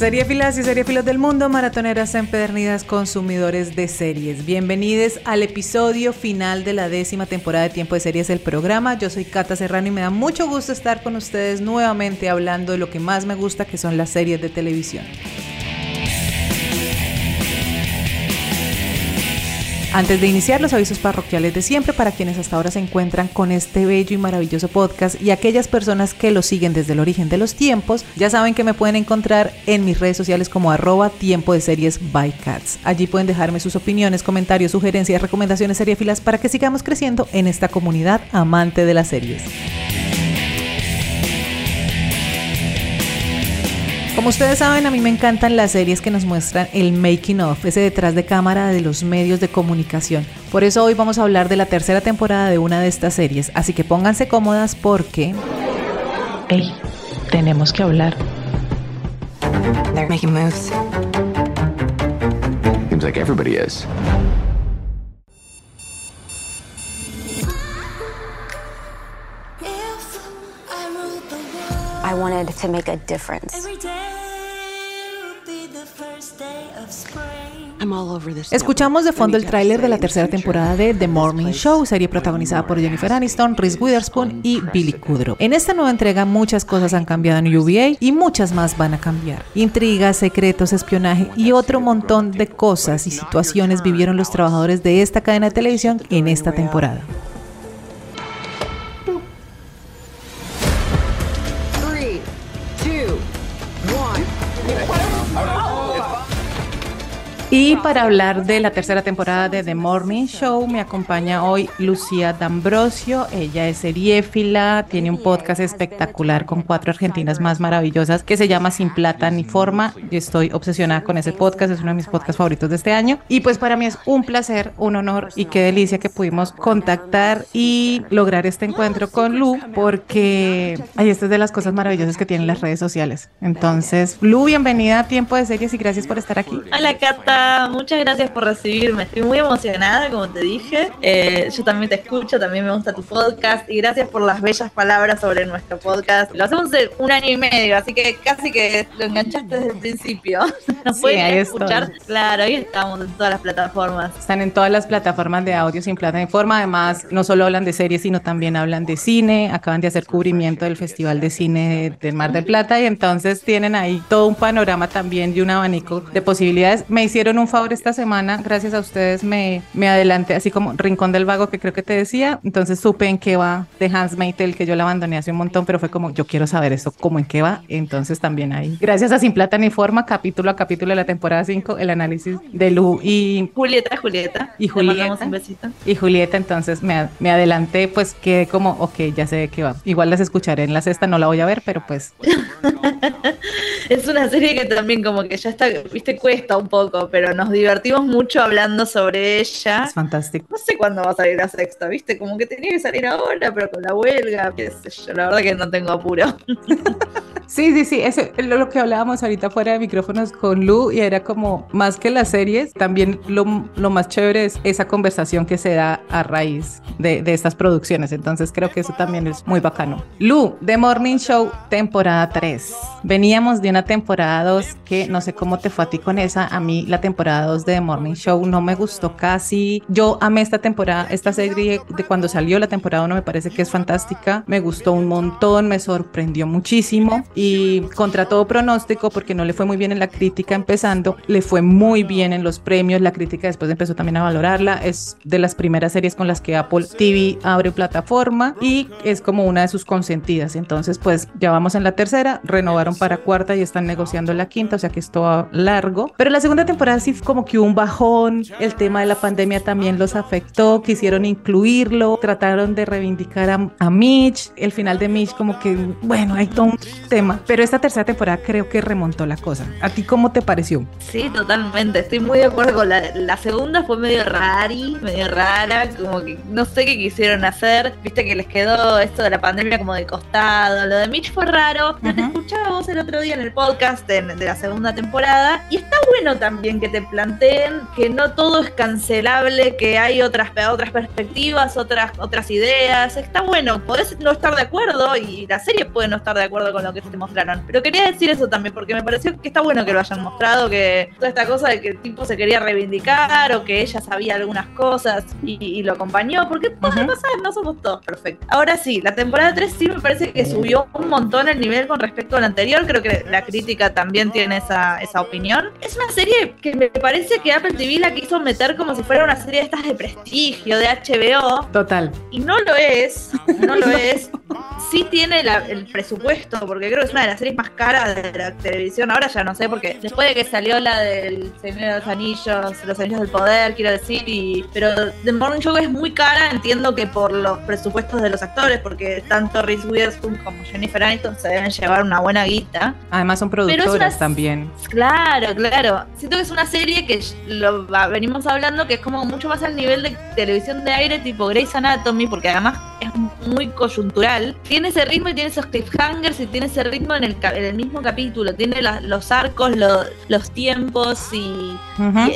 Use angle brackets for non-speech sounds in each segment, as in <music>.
Seriefilas y seriefilos del mundo, maratoneras empedernidas, consumidores de series. Bienvenidos al episodio final de la décima temporada de Tiempo de Series, el programa. Yo soy Cata Serrano y me da mucho gusto estar con ustedes nuevamente hablando de lo que más me gusta, que son las series de televisión. Antes de iniciar los avisos parroquiales de siempre para quienes hasta ahora se encuentran con este bello y maravilloso podcast y aquellas personas que lo siguen desde el origen de los tiempos, ya saben que me pueden encontrar en mis redes sociales como arroba tiempo de series by cats. Allí pueden dejarme sus opiniones, comentarios, sugerencias, recomendaciones seriefilas para que sigamos creciendo en esta comunidad amante de las series. Como ustedes saben, a mí me encantan las series que nos muestran el making of, ese detrás de cámara de los medios de comunicación. Por eso hoy vamos a hablar de la tercera temporada de una de estas series, así que pónganse cómodas porque... ¡Ey! Tenemos que hablar. They're making moves. Seems like everybody is. I wanted to make a difference. I'm all over this Escuchamos de fondo el tráiler de la tercera temporada de The Morning Show, serie protagonizada por Jennifer Aniston, Reese Witherspoon y Billy. Kudrow. En esta nueva entrega muchas cosas han cambiado en UVA y muchas más van a cambiar. Intrigas, secretos, espionaje y otro montón de cosas y situaciones vivieron los trabajadores de esta cadena de televisión en esta temporada. Y para hablar de la tercera temporada de The Morning Show, me acompaña hoy Lucía D'Ambrosio. Ella es seriéfila, tiene un podcast espectacular con cuatro argentinas más maravillosas que se llama Sin Plata ni Forma. Yo estoy obsesionada con ese podcast, es uno de mis podcasts favoritos de este año. Y pues para mí es un placer, un honor y qué delicia que pudimos contactar y lograr este encuentro con Lu, porque ay, esta es de las cosas maravillosas que tienen las redes sociales. Entonces, Lu, bienvenida a Tiempo de Series y gracias por estar aquí. Hola Cata, muchas gracias por recibirme. Estoy muy emocionada, como te dije. Eh, yo también te escucho, también me gusta tu podcast y gracias por las bellas palabras sobre nuestro podcast. Lo hacemos hace un año y medio, así que casi que lo enganchaste desde el principio. <laughs> Nos Sí, pueden escuchar. estoy. Claro, ahí estamos en todas las plataformas. Están en todas las plataformas de audio sin plata ni forma. Además, no solo hablan de series, sino también hablan de cine. Acaban de hacer cubrimiento del Festival de Cine del Mar del Plata y entonces tienen ahí todo un panorama también y un abanico de posibilidades. Me hicieron un favor esta semana, gracias a ustedes me, me adelanté, así como Rincón del Vago, que creo que te decía. Entonces supe en qué va de Hans Meitel, que yo la abandoné hace un montón, pero fue como, yo quiero saber esto, cómo en qué va. Entonces también ahí, gracias a Sin Plata ni Forma, capítulo a capítulo de la temporada 5, el análisis de Lu y Julieta, Julieta. Y Julieta. un besito. y Julieta, entonces me, me adelanté, pues quedé como, ok, ya sé de qué va. Igual las escucharé en la sexta, no la voy a ver, pero pues <laughs> Es una serie que también como que ya está, viste, cuesta un poco, pero nos divertimos mucho hablando sobre ella. es fantástico. No sé cuándo va a salir la sexta, ¿viste? Como que tenía que salir ahora, pero con la huelga, qué sé yo. La verdad que no tengo apuro. <laughs> Sí, sí, sí, eso es lo que hablábamos ahorita fuera de micrófonos con Lu y era como más que las series, también lo, lo más chévere es esa conversación que se da a raíz de, de estas producciones, entonces creo que eso también es muy bacano. Lu, The Morning Show, temporada 3. Veníamos de una temporada 2 que no sé cómo te fue a ti con esa, a mí la temporada 2 de The Morning Show no me gustó casi, yo amé esta temporada, esta serie de cuando salió la temporada 1 me parece que es fantástica, me gustó un montón, me sorprendió muchísimo contra todo pronóstico, porque no le fue muy bien en la crítica empezando, le fue muy bien en los premios, la crítica después empezó también a valorarla, es de las primeras series con las que Apple TV abre plataforma y es como una de sus consentidas, entonces pues ya vamos en la tercera, renovaron para cuarta y están negociando la quinta, o sea que esto va largo, pero la segunda temporada sí como que hubo un bajón, el tema de la pandemia también los afectó, quisieron incluirlo, trataron de reivindicar a, a Mitch, el final de Mitch como que, bueno, hay todo un tema pero esta tercera temporada creo que remontó la cosa. ¿A ti cómo te pareció? Sí, totalmente. Estoy muy de acuerdo con la, la segunda fue medio rari, medio rara, como que no sé qué quisieron hacer. Viste que les quedó esto de la pandemia como de costado. Lo de Mitch fue raro. Pero Te Ujú. escuchaba vos el otro día en el podcast de, de la segunda temporada. Y está bueno también que te planteen que no todo es cancelable, que hay otras, otras perspectivas, otras, otras ideas. Está bueno, podés no estar de acuerdo y la serie puede no estar de acuerdo con lo que te mostraron. Pero quería decir eso también, porque me pareció que está bueno que lo hayan mostrado, que toda esta cosa de que el tipo se quería reivindicar o que ella sabía algunas cosas y, y lo acompañó, porque puede Ujú. pasar, no somos todos perfectos. Ahora sí, la temporada 3 sí me parece que subió un montón el nivel con respecto a la anterior, creo que la crítica también tiene esa, esa opinión. Es una serie que me parece que Apple TV la quiso meter como si fuera una serie de estas de prestigio, de HBO, Total. y no lo es, no lo <laughs> es. Sí tiene la- el presupuesto, porque creo que es una de las series más caras de la televisión. Ahora ya no sé, porque después de que salió la del Señor de los Anillos, Los Anillos del Poder, quiero decir, y, pero The Morning Show es muy cara, entiendo que por los presupuestos de los actores, porque tanto Reese Witherspoon como Jennifer Aniston se deben llevar una buena guita. Además son Pero es productoras una- también. Claro, claro. Siento que es una serie que lo venimos hablando que es como mucho más al nivel de televisión de aire tipo Grey's Anatomy, porque además es muy coyuntural. Tiene ese ritmo y tiene esos cliffhangers y tiene ese ritmo en el, en el mismo capítulo. Tiene la- los arcos, lo- los tiempos y,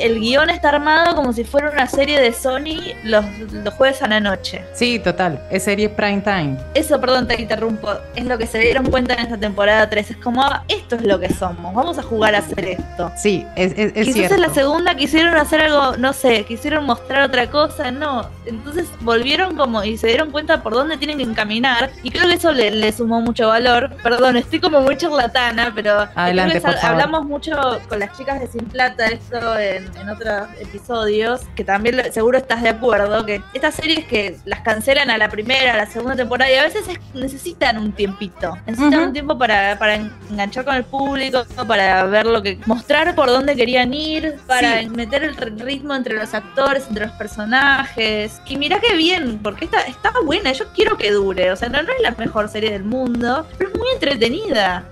el guion está armado como si fuera una serie de Sony los, los jueves a la noche. Sí, total. Es serie prime time. Eso, perdón, te interrumpo. Es lo que se dieron cuenta en esta temporada 3. Es como, ah, esto es lo que somos. Vamos a jugar a hacer esto. Sí, es, es, es Quizás cierto. en la segunda quisieron hacer algo, no sé, quisieron mostrar otra cosa, no. Entonces volvieron como y se dieron cuenta por dónde tienen que encaminar. Y creo que eso le, le sumó mucho valor. Perdón, estoy como muy charlatana, pero Adelante, por favor. hablamos mucho con las chicas de Sin Plata, esto en, en otros episodios, que también seguro estás de acuerdo, que estas series que las cancelan a la primera, a la segunda temporada, y a veces es- necesitan un tiempito. Necesitan un tiempo para, para en- enganchar con el público, para ver lo que. mostrar por dónde querían ir, para Sí. meter el ritmo entre los actores, entre los personajes. Y mirá qué bien, porque está, está buena, yo quiero que dure. O sea, no, no es la mejor serie del mundo, pero es muy entretenida.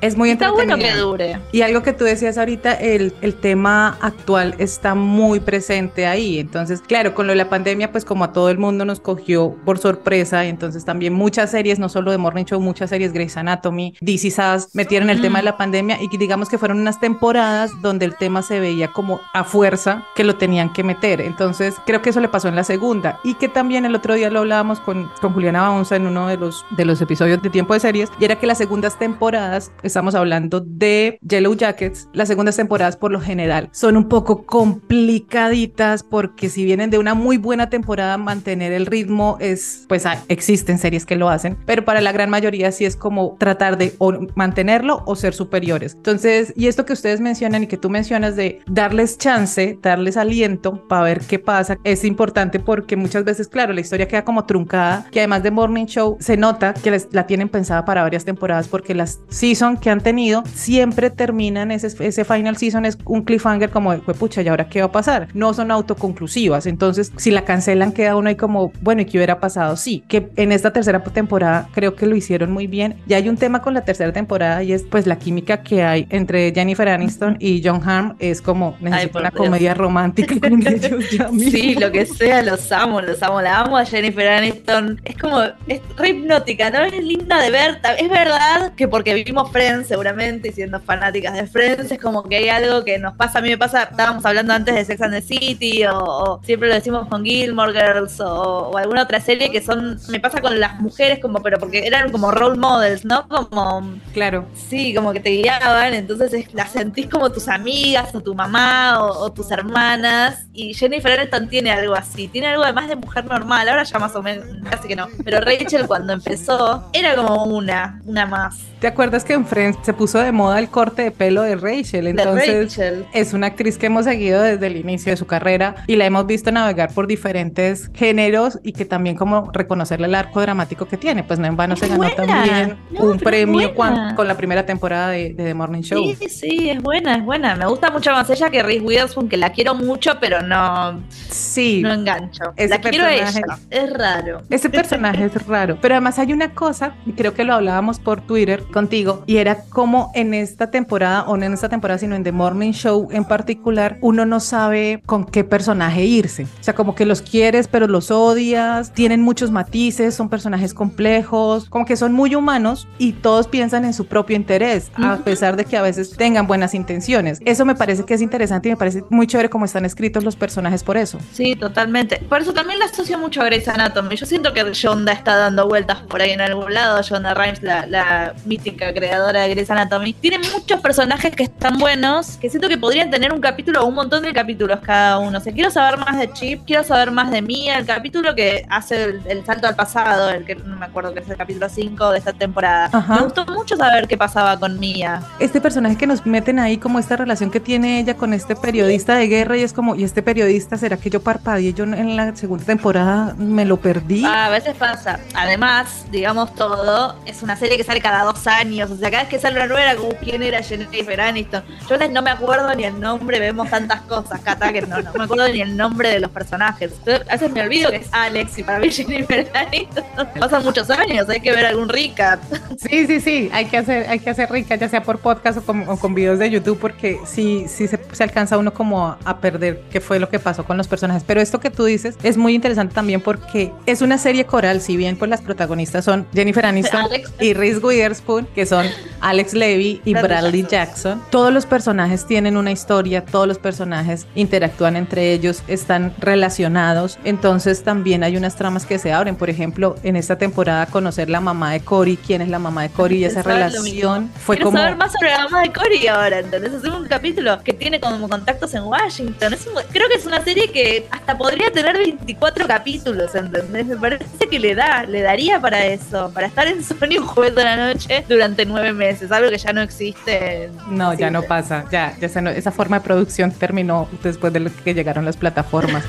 Es muy Está bueno entretenida. que dure. Y algo que tú decías ahorita, el, el tema actual está muy presente ahí. Entonces, claro, con lo de la pandemia, pues como a todo el mundo nos cogió por sorpresa, y entonces también muchas series, no solo de Morning Show, muchas series, Grey's Anatomy, DC Sass, metieron el tema de la pandemia y digamos que fueron unas temporadas donde el tema se veía como a fuerza que lo tenían que meter. Entonces, creo que eso le pasó en la segunda y que también el otro día lo hablábamos con, con Juliana Baunza en uno de los, de los episodios de Tiempo de Series y era que las segundas temporadas, estamos hablando de Yellow Jackets, las segundas temporadas por lo general son un poco complicaditas porque si vienen de una muy buena temporada, mantener el ritmo es, pues ah, existen series que lo hacen, pero para la gran mayoría sí es como tratar de o mantenerlo o ser superiores. Entonces, y esto que ustedes mencionan y que tú mencionas de darles chance, darles aliento para ver qué pasa, es importante porque muchas veces, claro, la historia queda como truncada, que además de Morning Show se nota que les- la tienen pensada para varias temporadas porque las season que han tenido siempre terminan ese, ese final season es un cliffhanger como de, "Jue pucha, ¿y ahora qué va a pasar? No son autoconclusivas, entonces si la cancelan queda uno ahí como, bueno, ¿y qué hubiera pasado? Sí, que en esta tercera temporada creo que lo hicieron muy bien. Y hay un tema con la tercera temporada y es pues la química que hay entre Jennifer Aniston y John Hamm es como necesito por una Dios. comedia romántica con <laughs> ellos ya. Sí, lo que sea, los amo, los amo. La amo a Jennifer Aniston. Es como, es re hipnótica, ¿no? Es linda de ver. Es verdad que porque vivimos Friends, seguramente, y siendo fanáticas de Friends, es como que hay algo que nos pasa. A mí me pasa, estábamos hablando antes de Sex and the City, o, o siempre lo decimos con Gilmore Girls, o, o alguna otra serie que son. Me pasa con las mujeres, como, pero porque eran como role models, ¿no? Como Claro. Sí, como que te guiaban, entonces es- las sentís como tus amigas o tu mamá o, o tus hermanas. Y Jennifer Aniston tiene algo así, tiene algo además de mujer normal, ahora ya más o menos, casi que no. Pero Rachel cuando empezó era como una, una más. ¿Te acuerdas que en Friends se puso de moda el corte de pelo de Rachel? De Entonces, Rachel. es una actriz que hemos seguido desde el inicio de su carrera y la hemos visto navegar por diferentes géneros y que también como reconocerle el arco dramático que tiene. Pues no en vano Es se ganó buena. también No, un premio cuan- con la primera temporada de, de The Morning Show. Sí, sí, es buena, es buena. Me gusta mucho más ella que Reese Witherspoon, que la quiero mucho, pero no, Sí, no engancho. Ese la quiero ella. Es raro. ese personaje es raro. Pero además hay una cosa, y creo que lo hablábamos por Twitter contigo, y era como en esta temporada, o no en esta temporada, sino en The Morning Show en particular, uno no sabe con qué personaje irse. O sea, como que los quieres, pero los odias, tienen muchos matices, son personajes complejos, como que son muy humanos y todos piensan en su propio interés, a pesar de que a veces tengan buenas intenciones. Eso me parece que es interesante y me parece muy chévere cómo están escritos los personajes por eso. Sí, totalmente. Por eso también la asocio mucho a Grey's Anatomy. Yo siento que Shonda está dando vueltas por ahí en algún lado. Shonda Rhimes, la, la creadora de Grey's Anatomy, tiene muchos personajes que están buenos, que siento que podrían tener un capítulo o un montón de capítulos cada uno. O sea, quiero saber más de Chip, quiero saber más de Mia, el capítulo que hace el, el salto al pasado, el que no me acuerdo que es el capítulo 5 de esta temporada. Ajá. Me gustó mucho saber qué pasaba con Mia. Este personaje que nos meten ahí, como esta relación que tiene ella con este periodista de guerra, y es como, ¿y este periodista será que yo parpadeé? Yo en la segunda temporada me lo perdí. A veces pasa. Además, digamos todo, es una serie que sale cada dos años. O sea, cada vez que sale una nueva, era como quién era Jennifer Aniston. Yo les- no me acuerdo ni el nombre, vemos tantas cosas, Cata, que no, no me acuerdo ni el nombre de los personajes. Entonces, a veces me olvido que es Alex y para mí Jennifer Aniston. <laughs> Pasan muchos años, hay que ver algún recap. Sí, sí, sí, hay que hacer, hay que hacer rica, ya sea por podcast o con, o con videos de YouTube, porque sí, sí se, se alcanza uno como a, a perder qué fue lo que pasó con los personajes. Pero esto que tú dices es muy interesante también porque es una serie coral, si bien pues las protagonistas son Jennifer Aniston <laughs> Alex. y Reese Witherspoon, que son Alex Levy y Bradley Jackson. Todos los personajes tienen una historia, todos los personajes interactúan entre ellos, están relacionados, entonces también hay unas tramas que se abren. Por ejemplo, en esta temporada conocer la mamá de Cory, quién es la mamá de Cory y esa lo relación fue Quiero como... saber más sobre la mamá de Cory ahora, ¿entendés? Hacemos un capítulo que tiene como contactos en Washington. Es un- creo que es una serie que hasta podría tener 24 capítulos, ¿entendés? Me parece que le da, le daría para eso, para estar en Sony un jueves de la noche <laughs> durante nueve meses, algo que ya no existe. No, ya no pasa, ya, ya esa, no- esa forma de producción terminó después de lo que llegaron las plataformas.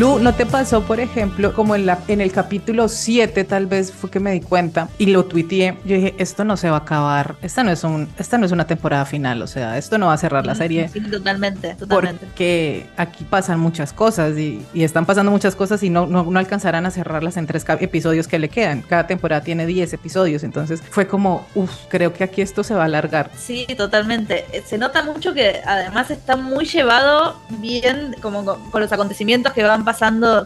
Lu, ¿no te pasó, por ejemplo, como en, la, en el capítulo 7 tal vez fue que me di cuenta y lo tuiteé? Yo dije, esto no se va a acabar, esta no es, un, esta no es una temporada final, o sea, esto no va a cerrar la serie. Sí, totalmente, totalmente. Porque aquí pasan muchas cosas y, y están pasando muchas cosas y no, no, no alcanzarán a cerrarlas en tres episodios que le quedan. Cada temporada tiene 10 episodios, entonces fue como, uff, creo que aquí esto se va a alargar. Sí, totalmente. Eh, Se nota mucho que además está muy llevado bien, como con, con los acontecimientos que van pasando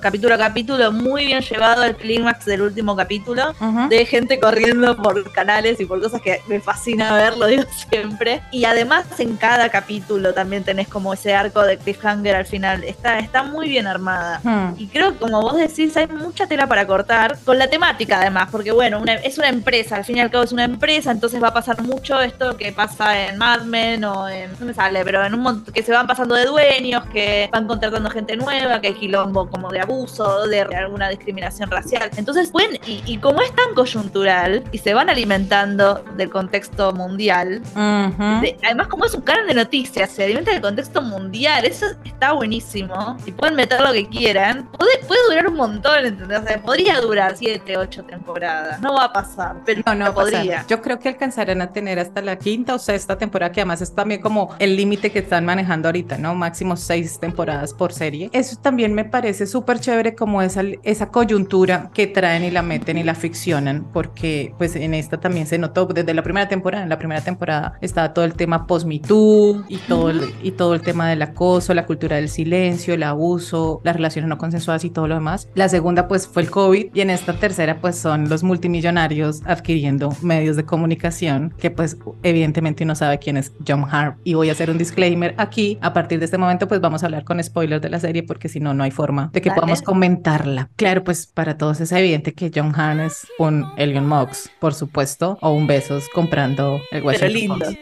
capítulo a capítulo, muy bien llevado el clímax del último capítulo, Ujú. de gente corriendo por canales y por cosas que me fascina ver, lo digo <laughs> siempre. Y además en cada capítulo también tenés como ese arco de cliffhanger al final. Está, está muy bien armada. Hmm. Y creo que como vos decís, hay mucha tela para cortar con la temática además, porque bueno, una- es una empresa, al fin y al cabo es una empresa, entonces va a pasar mucho esto que pasa en Mad Men o en, no me sale, pero en un montón, que se van pasando de dueños, que van contratando gente nueva, que hay quilombo como de abuso, de alguna discriminación racial. Entonces, pueden, y, y como es tan coyuntural y se van alimentando del contexto mundial, Ujú. de- además, como es un canal de noticias, se alimenta del contexto mundial, eso está buenísimo. Y pueden meter lo que quieran. Puede, puede durar un montón, ¿entendés? O sea, podría durar 7, 8 temporadas. No va a pasar, pero No, no va a pasar. podría. Yo creo que alcanzarán a tener hasta la quinta o sexta temporada, que además es también como el límite que están manejando ahorita, ¿no? Máximo seis temporadas por serie. Eso también me parece súper chévere como esa, esa coyuntura que traen y la meten y la ficcionan, porque pues en esta también se notó desde la primera temporada. En la primera temporada estaba todo el tema post-Me Too y todo, el, y todo el tema del acoso, la cultura del silencio, el abuso, las relaciones no consensuadas y todo lo demás. La segunda pues fue el COVID y en esta tercera pues son los multimillonarios adquiriendo medios de comunicación que pues evidentemente uno sabe quién es John Hart y voy a hacer un disclaimer aquí a partir de este momento pues vamos a hablar con spoilers de la serie porque si no no hay forma de que podamos comentarla claro pues para todos es evidente que John Hart es un Elon Musk por supuesto o un Besos comprando el Pero Washington lindo. Post.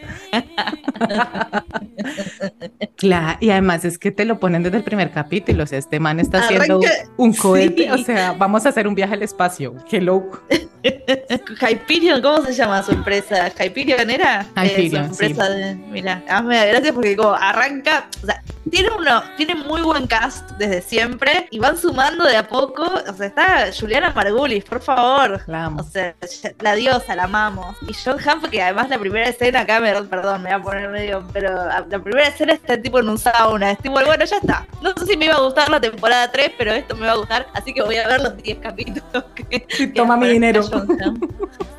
Claro, y además es que te lo ponen desde el primer capítulo, o sea, este man está haciendo Arranca- un cohete, Sí. o sea, vamos a hacer un viaje al espacio, loco. <laughs> Hyperion, ¿cómo se llama su empresa? ¿Hyperion era? Eh, Hyperion, su empresa de. Mira, además me da gracia porque como arranca. O sea, tiene uno, tiene muy buen cast desde siempre y van sumando de a poco. O sea, está Juliana Margulis, por favor. La amo. O sea, la diosa, la amamos. Y John Hamm, que además la primera escena acá, me, perdón, me voy a poner medio, pero la primera escena está tipo en un sauna. Es tipo, bueno, ya está. No sé si me iba a gustar la temporada 3, pero esto me va a gustar, así que voy a ver los 10 capítulos. Que, Sí, que toma mi dinero.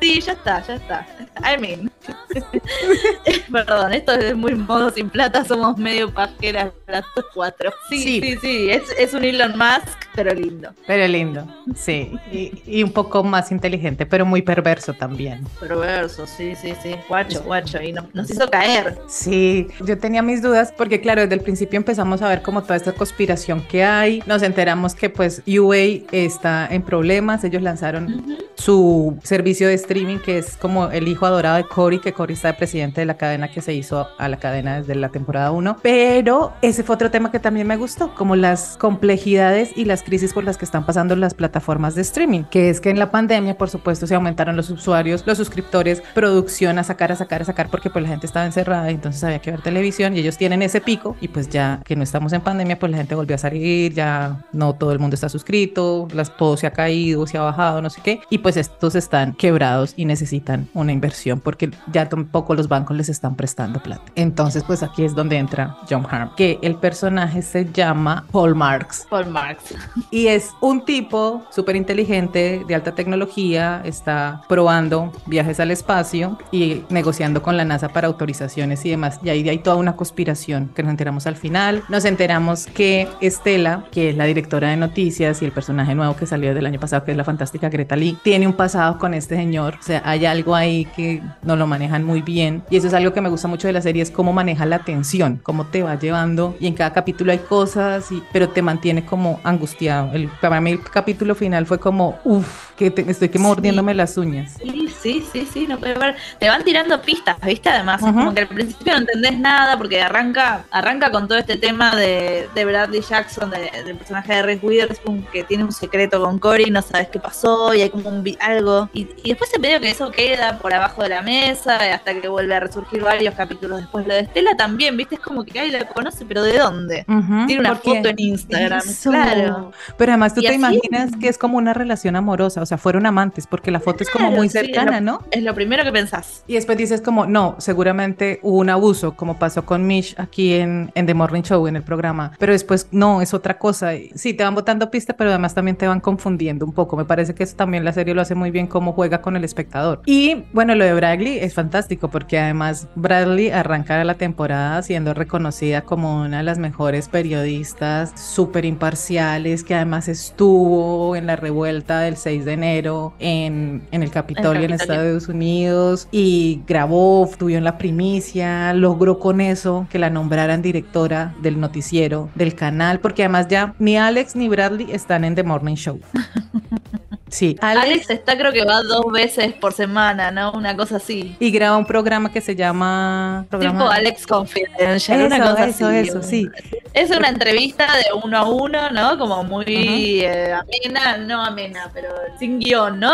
Sí, ya está, ya está. I mean. <laughs> Perdón, esto es muy modo sin plata, somos medio pajeras las cuatro. Sí, Sí. sí, sí, es, es un Elon Musk, pero lindo. Pero lindo, sí, y, y un poco más inteligente, pero muy perverso también. Perverso, sí, sí, sí. Guacho, guacho. Y no- nos hizo caer. Sí, yo tenía mis dudas porque claro, desde el principio empezamos a ver como toda esta conspiración que hay, nos enteramos que pues UA está en problemas, ellos lanzaron su servicio de streaming que es como el hijo adorado de Cory, que Cory está de presidente de la cadena que se hizo a la cadena desde la temporada 1, pero ese fue otro tema que también me gustó, como las complejidades y las crisis por las que están pasando las plataformas de streaming, que es que en la pandemia, por supuesto, se aumentaron los usuarios, los suscriptores, producción a sacar, a sacar, a sacar, porque pues la gente estaba encerrada y entonces había que ver televisión y ellos tienen ese pico y pues ya que no estamos en pandemia, pues la gente volvió a salir, ya no todo el mundo está suscrito, las, todo se ha caído, se ha bajado, no sé qué, y pues estos están quebrados y necesitan una inversión porque ya tampoco los bancos les están prestando plata. Entonces pues aquí es donde entra John Harm, que el personaje se llama Paul Marks Paul Marx. Y es un tipo súper inteligente, de alta tecnología, está probando viajes al espacio y negociando con la NASA para autorizaciones y demás. Y ahí hay toda una conspiración que nos enteramos al final. Nos enteramos que Estela, que es la directora de noticias y el personaje nuevo que salió del año pasado, que es la fantástica Greta Lee, tiene un pasado con este señor. O sea, hay algo ahí que no lo manejan muy bien. Y eso es algo que me gusta mucho de la serie, es cómo maneja la tensión, cómo te va llevando. Y en cada capítulo hay cosas, y, pero te mantiene como angustiado. El, para mí el capítulo final fue como, uff, que te- estoy que Sí. mordiéndome las uñas. Sí, sí, sí, sí, no puede ver. Te van tirando pistas, ¿viste? Además, como que al principio no entendés nada porque arranca, arranca con todo este tema de, de Bradley Jackson, de- del personaje de Reese Witherspoon, que tiene un secreto con Cory, no sabes qué pasó y hay como un algo. Y, y después se medio que eso queda por abajo de la mesa hasta que vuelve a resurgir varios capítulos después. Lo de Estela también, ¿viste? Es como que ay, la conoce, pero ¿de dónde? Tiene una foto en Instagram, Eso. claro. Pero además tú te así- imaginas que es como una relación amorosa, o sea, fueron amantes, porque la foto es como Claro, muy sí, es cercana, lo- ¿no? Es lo primero que pensás. Y después dices como, no, seguramente hubo un abuso, como pasó con Mish aquí en, en The Morning Show, en el programa. Pero después, no, es otra cosa. Sí, te van botando pista, pero además también te van confundiendo un poco. Me parece que eso también la serie lo hace muy bien, cómo juega con el espectador. Y bueno, lo de Bradley es fantástico, porque además Bradley arranca la temporada siendo reconocida como una de las mejores periodistas, súper imparciales, que además estuvo en la revuelta del 6 de enero en, en el Capitolio en Capitolio. Estados Unidos y grabó, estuvo en la primicia, logró con eso que la nombraran directora del noticiero del canal, porque además ya ni Alex ni Bradley están en The Morning Show. <laughs> Sí, Alex, Alex está, creo que va dos veces por semana, ¿no? Una cosa así. y graba un programa que se llama programa- Tipo Alex Confidential, una Eso, cosa eso, así. eso, sí. Es una entrevista de uno a uno, ¿no? Como muy eh, amena, no amena, pero sin guion, ¿no?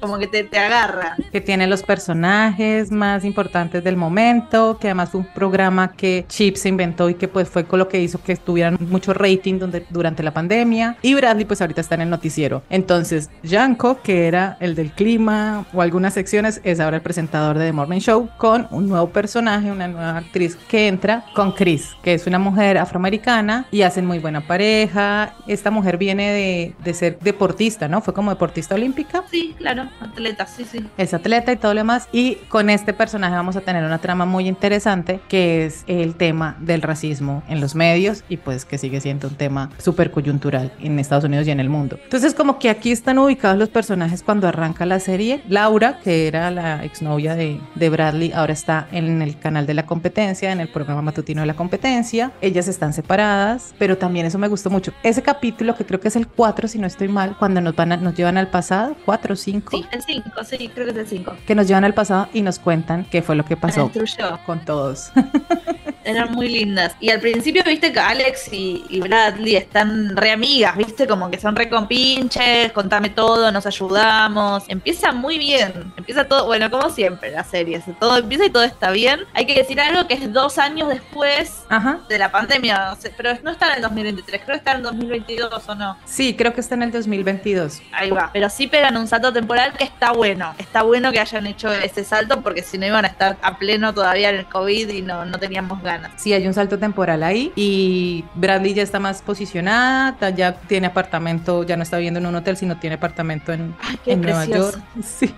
Como que te, te agarra. que tiene los personajes más importantes del momento, que además fue un programa que Chip se inventó y que pues fue con lo que hizo que tuvieran mucho rating donde- durante la pandemia. Y Bradley pues ahorita está en el noticiero. Entonces, Janko, que era el del clima o algunas secciones, es ahora el presentador de The Morning Show con un nuevo personaje, una nueva actriz que entra con Chris, que es una mujer afroamericana y hacen muy buena pareja. Esta mujer viene de, de ser deportista, ¿no? Fue como deportista olímpica Sí, claro, atleta, sí, sí. es atleta y todo lo demás. Y con este personaje vamos a tener una trama muy interesante que es el tema del racismo en los medios y pues que sigue siendo un tema súper coyuntural en Estados Unidos y en el mundo. Entonces como que aquí están ubicados ubicados los personajes cuando arranca la serie. Laura, que era la exnovia de, de Bradley, ahora está en el canal de la competencia, en el programa matutino de la competencia. Ellas están separadas, pero también eso me gustó mucho. Ese capítulo, que creo que es el 4, si no estoy mal, cuando nos, van a- nos llevan al pasado, 4 o 5, Sí, el 5, sí, creo que es el 5. que nos llevan al pasado y nos cuentan qué fue lo que pasó con todos. <laughs> Eran muy lindas. Y al principio viste que Alex y, y Bradley están re amigas, viste, como que son re compinches, contame todo, nos ayudamos. Empieza muy bien. Empieza todo, bueno, como siempre la serie. Todo empieza y todo está bien. Hay que decir algo que es dos años después Ajá. de la pandemia. Pero no está en el 2023, creo que está en el 2022 o no. Sí, creo que está en el 2022. Ahí va. Pero sí pegan un salto temporal que está bueno. Está bueno que hayan hecho ese salto porque si no iban a estar a pleno todavía en el COVID y no, no teníamos ganas. Sí, hay un salto temporal ahí y Bradley ya está más posicionada, ya tiene apartamento, ya no está viviendo en un hotel, sino tiene apartamento en, Ay, en Nueva. York. <laughs> Sí.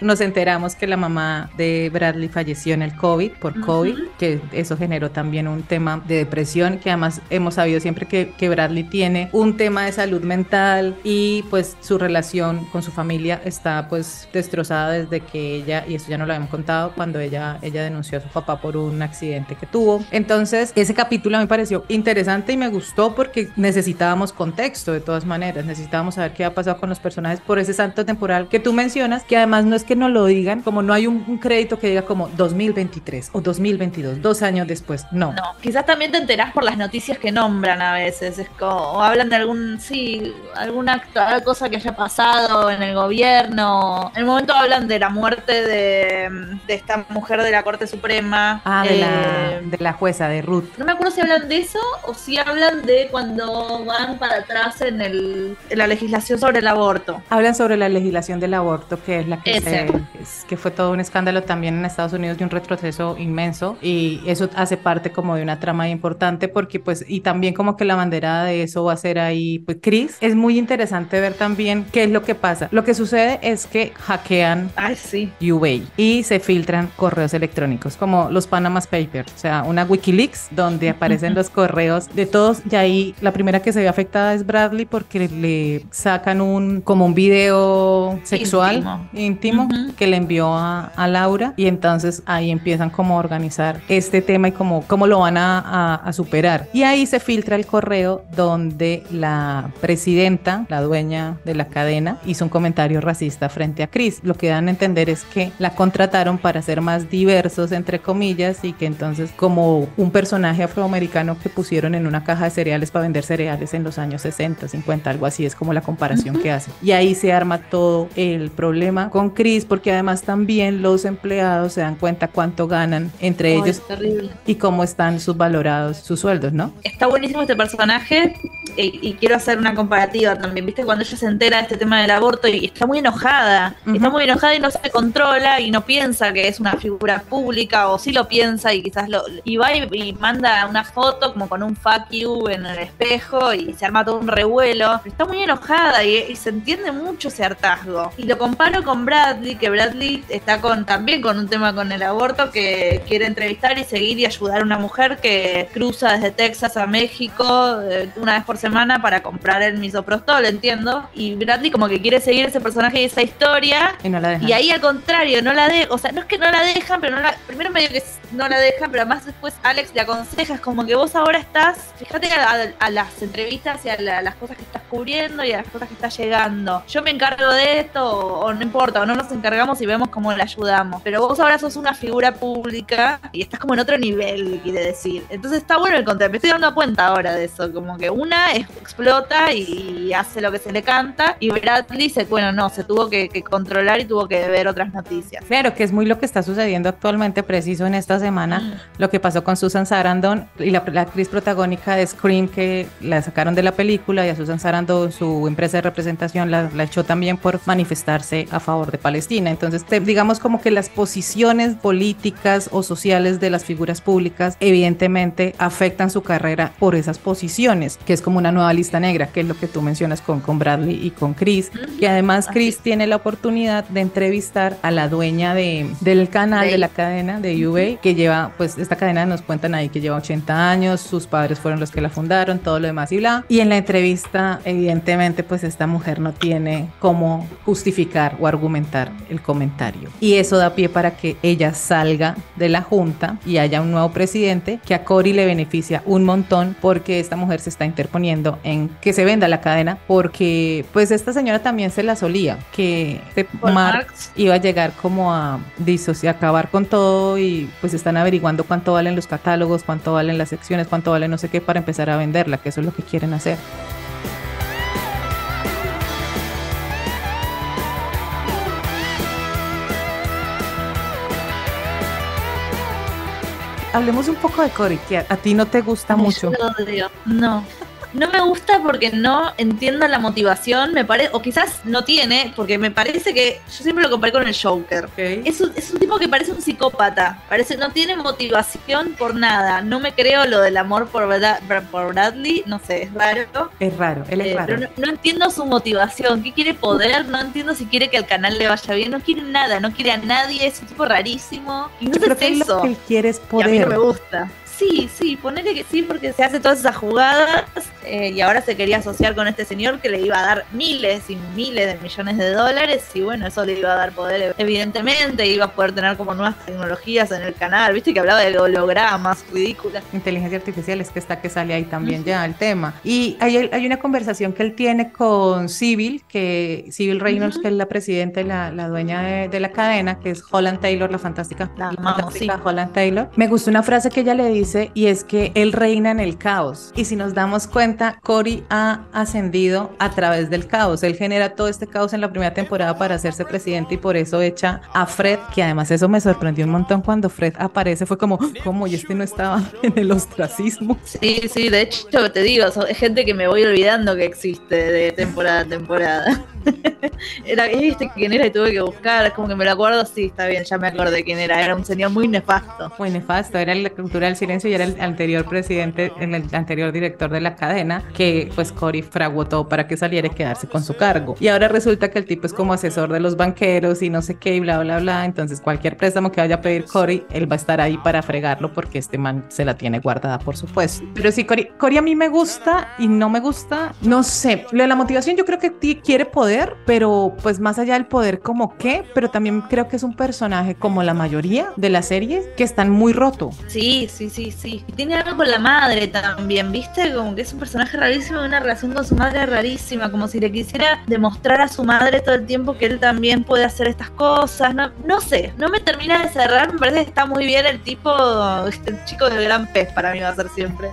Nos enteramos que la mamá de Bradley falleció en el COVID, por COVID, Ujú. que eso generó también un tema de depresión, que además hemos sabido siempre que, que Bradley tiene un tema de salud mental y pues su relación con su familia está pues destrozada desde que ella, y eso ya no lo habíamos contado, cuando ella, ella denunció a su papá por un accidente que tuvo. Entonces, ese capítulo me pareció interesante y me gustó porque necesitábamos contexto de todas maneras, necesitábamos saber qué ha pasado con los personajes por ese salto temporal que tú mencionas, que además no es que no lo digan, como no hay un, un crédito que diga como 2023 o 2022, dos años después, no. No, quizás también te enterás por las noticias que nombran a veces, es como, o hablan de algún, sí, alguna cosa que haya pasado en el gobierno. En el momento hablan de la muerte de, de esta mujer de la Corte Suprema. Ah, de, la, Eh, de la jueza, de Ruth. No me acuerdo si hablan de eso o si hablan de cuando van para atrás en, el, en la legislación sobre el aborto. Hablan sobre la legislación del aborto, que es la que, Se- es- que fue todo un escándalo también en Estados Unidos de un retroceso inmenso y eso hace parte como de una trama importante porque pues y también como que la bandera de eso va a ser ahí pues Chris. Es muy interesante ver también qué es lo que pasa. Lo que sucede es que hackean Ay, sí. UA y se filtran correos electrónicos como los Panama Papers, o sea, una Wikileaks donde aparecen <laughs> los correos de todos y ahí la primera que se ve afectada es Bradley porque le sacan un como un video sexual Íntimo. íntimo, Ujú. que le envió a, a Laura y entonces ahí empiezan como a organizar este tema y cómo, cómo lo van a, a- a superar. Y ahí se filtra el correo donde la presidenta, la dueña de la cadena, hizo un comentario racista frente a Chris. Lo que dan a entender es que la contrataron para ser más diversos, entre comillas, y que entonces como un personaje afroamericano que pusieron en una caja de cereales para vender cereales en los años 60, 50, algo así, es como la comparación que hace. Y ahí se arma todo el problema con Chris, porque además también los empleados se dan cuenta cuánto ganan entre ellos y cómo están subvalorados sus sueldos, ¿no? Está buenísimo este personaje y, y quiero hacer una comparativa también. ¿Viste? Cuando ella se entera de este tema del aborto y está muy enojada. Está muy enojada y no se controla y no piensa que es una figura pública o sí lo piensa y quizás lo. Y va y, y manda una foto como con un fuck you en el espejo y se arma todo un revuelo. Pero está muy enojada y, y se entiende mucho ese hartazgo. Y lo comparo con Bradley, que Bradley está con también con un tema con el aborto que quiere entrevistar y seguir y ayudar a una mujer que cruza desde Texas a México eh, una vez por semana para comprar el misoprostol, entiendo. Y Bradley como que quiere seguir ese personaje y esa historia. Y no la dejan. Y ahí al contrario, no la de, o sea, no es que no la dejan, pero no la, primero medio que no la dejan, pero además después Alex le aconseja, es como que vos ahora estás, fíjate a, a- a las entrevistas y a la- las cosas que estás cubriendo y a las cosas que estás llegando. Yo me encargo de esto, o, o no importa, o no nos encargamos y vemos cómo la ayudamos. Pero vos ahora sos una figura pública y estás como en otro nivel, quiere decir. Entonces está bueno el contraste, me estoy dando cuenta ahora de eso, como que una explota y, hace lo que se le canta, y Bradley se, bueno, no, se tuvo que, que controlar y tuvo que ver otras noticias. Claro, que es muy lo que está sucediendo actualmente, preciso en esta semana, lo que pasó con Susan Sarandon y la, la actriz protagónica de Scream, que la sacaron de la película y a Susan Sarandon, su empresa de representación, la, la echó también por manifestarse a favor de Palestina. Entonces, te- digamos como que las posiciones políticas o sociales de las figuras públicas evidentemente afectan su carrera por esas posiciones, que es como una nueva lista negra, que es lo que tú mencionas con, con Bradley y con Chris, que además Chris tiene la oportunidad de entrevistar a la dueña de, del canal, De la cadena de UA, que que lleva, pues esta cadena nos cuentan ahí que lleva 80 años, sus padres fueron los que la fundaron, todo lo demás y bla. Y en la entrevista, evidentemente, pues esta mujer no tiene cómo justificar o argumentar el comentario. Y eso da pie para que ella salga de la junta y haya un nuevo presidente que a Cory le beneficia un montón porque esta mujer se está interponiendo en que se venda la cadena porque pues esta señora también se la solía que este Marx. iba a llegar como a disociar, acabar con todo y pues están averiguando cuánto valen los catálogos, cuánto valen las secciones, cuánto vale no sé qué para empezar a venderla, que eso es lo que quieren hacer. Hablemos un poco de Cory, que a, a ti no te gusta mucho. No. No me gusta porque no entiendo la motivación, me parece, o quizás no tiene, porque me parece que yo siempre lo comparé con el Joker. Es un, es un tipo que parece un psicópata, parece no tiene motivación por nada. No me creo lo del amor por, Bra- por Bradley, no sé, es raro. Es raro, él es Eh, raro. pero no, no entiendo su motivación. ¿Qué quiere poder? No entiendo si quiere que al canal le vaya bien. No quiere nada, no quiere a nadie. Es un tipo rarísimo. Y no es lo que él quiere es Y a mí no poder. me gusta. Sí, sí, ponele que sí, porque se hace todas esas jugadas eh, y ahora se quería asociar con este señor que le iba a dar miles y miles de millones de dólares y bueno, eso le iba a dar poder evidentemente, iba a poder tener como nuevas tecnologías en el canal, viste que hablaba de hologramas ridículas. Inteligencia artificial es que está que sale ahí también ya el tema. Y hay, hay una conversación que él tiene con Civil, que Civil Reynolds, que es la presidenta y la, la dueña de, de la cadena, que es Holland Taylor, la fantástica, La la fantástica. Holland Taylor. Me gustó una frase que ella le dice y es que él reina en el caos. Y si nos damos cuenta, Cory ha ascendido a través del caos. Él genera todo este caos en la primera temporada para hacerse presidente y por eso echa a Fred, que además eso me sorprendió un montón cuando Fred aparece. Fue como, ¿cómo? Y este no estaba <laughs> en el ostracismo. Sí, sí, de hecho te digo, es gente que me voy olvidando que existe de temporada a temporada. era, <laughs> quién era y tuve que buscar, como que me lo acuerdo, sí, está bien, ya me acordé quién era, era un señor muy nefasto. Muy nefasto, era la cultura del y era el anterior presidente, el anterior director de la cadena, que pues Cory fraguó todo para que saliera y quedarse con su cargo. Y ahora resulta que el tipo es como asesor de los banqueros y no sé qué y bla, bla, bla. Entonces cualquier préstamo que vaya a pedir Cory, él va a estar ahí para fregarlo porque este man se la tiene guardada, por supuesto. Pero sí, Cory, Cory a mí me gusta y no me gusta, no sé, lo de la motivación yo creo que quiere poder, pero pues más allá del poder como qué, pero también creo que es un personaje como la mayoría de las series que están muy roto. Sí, sí, sí, sí. Y tiene algo con la madre también, ¿viste? Como que es un personaje rarísimo, una relación con su madre rarísima, como si le quisiera demostrar a su madre todo el tiempo que él también puede hacer estas cosas. No, no sé, no me termina de cerrar, me parece que está muy bien el tipo, el chico del gran pez para mí va a ser siempre.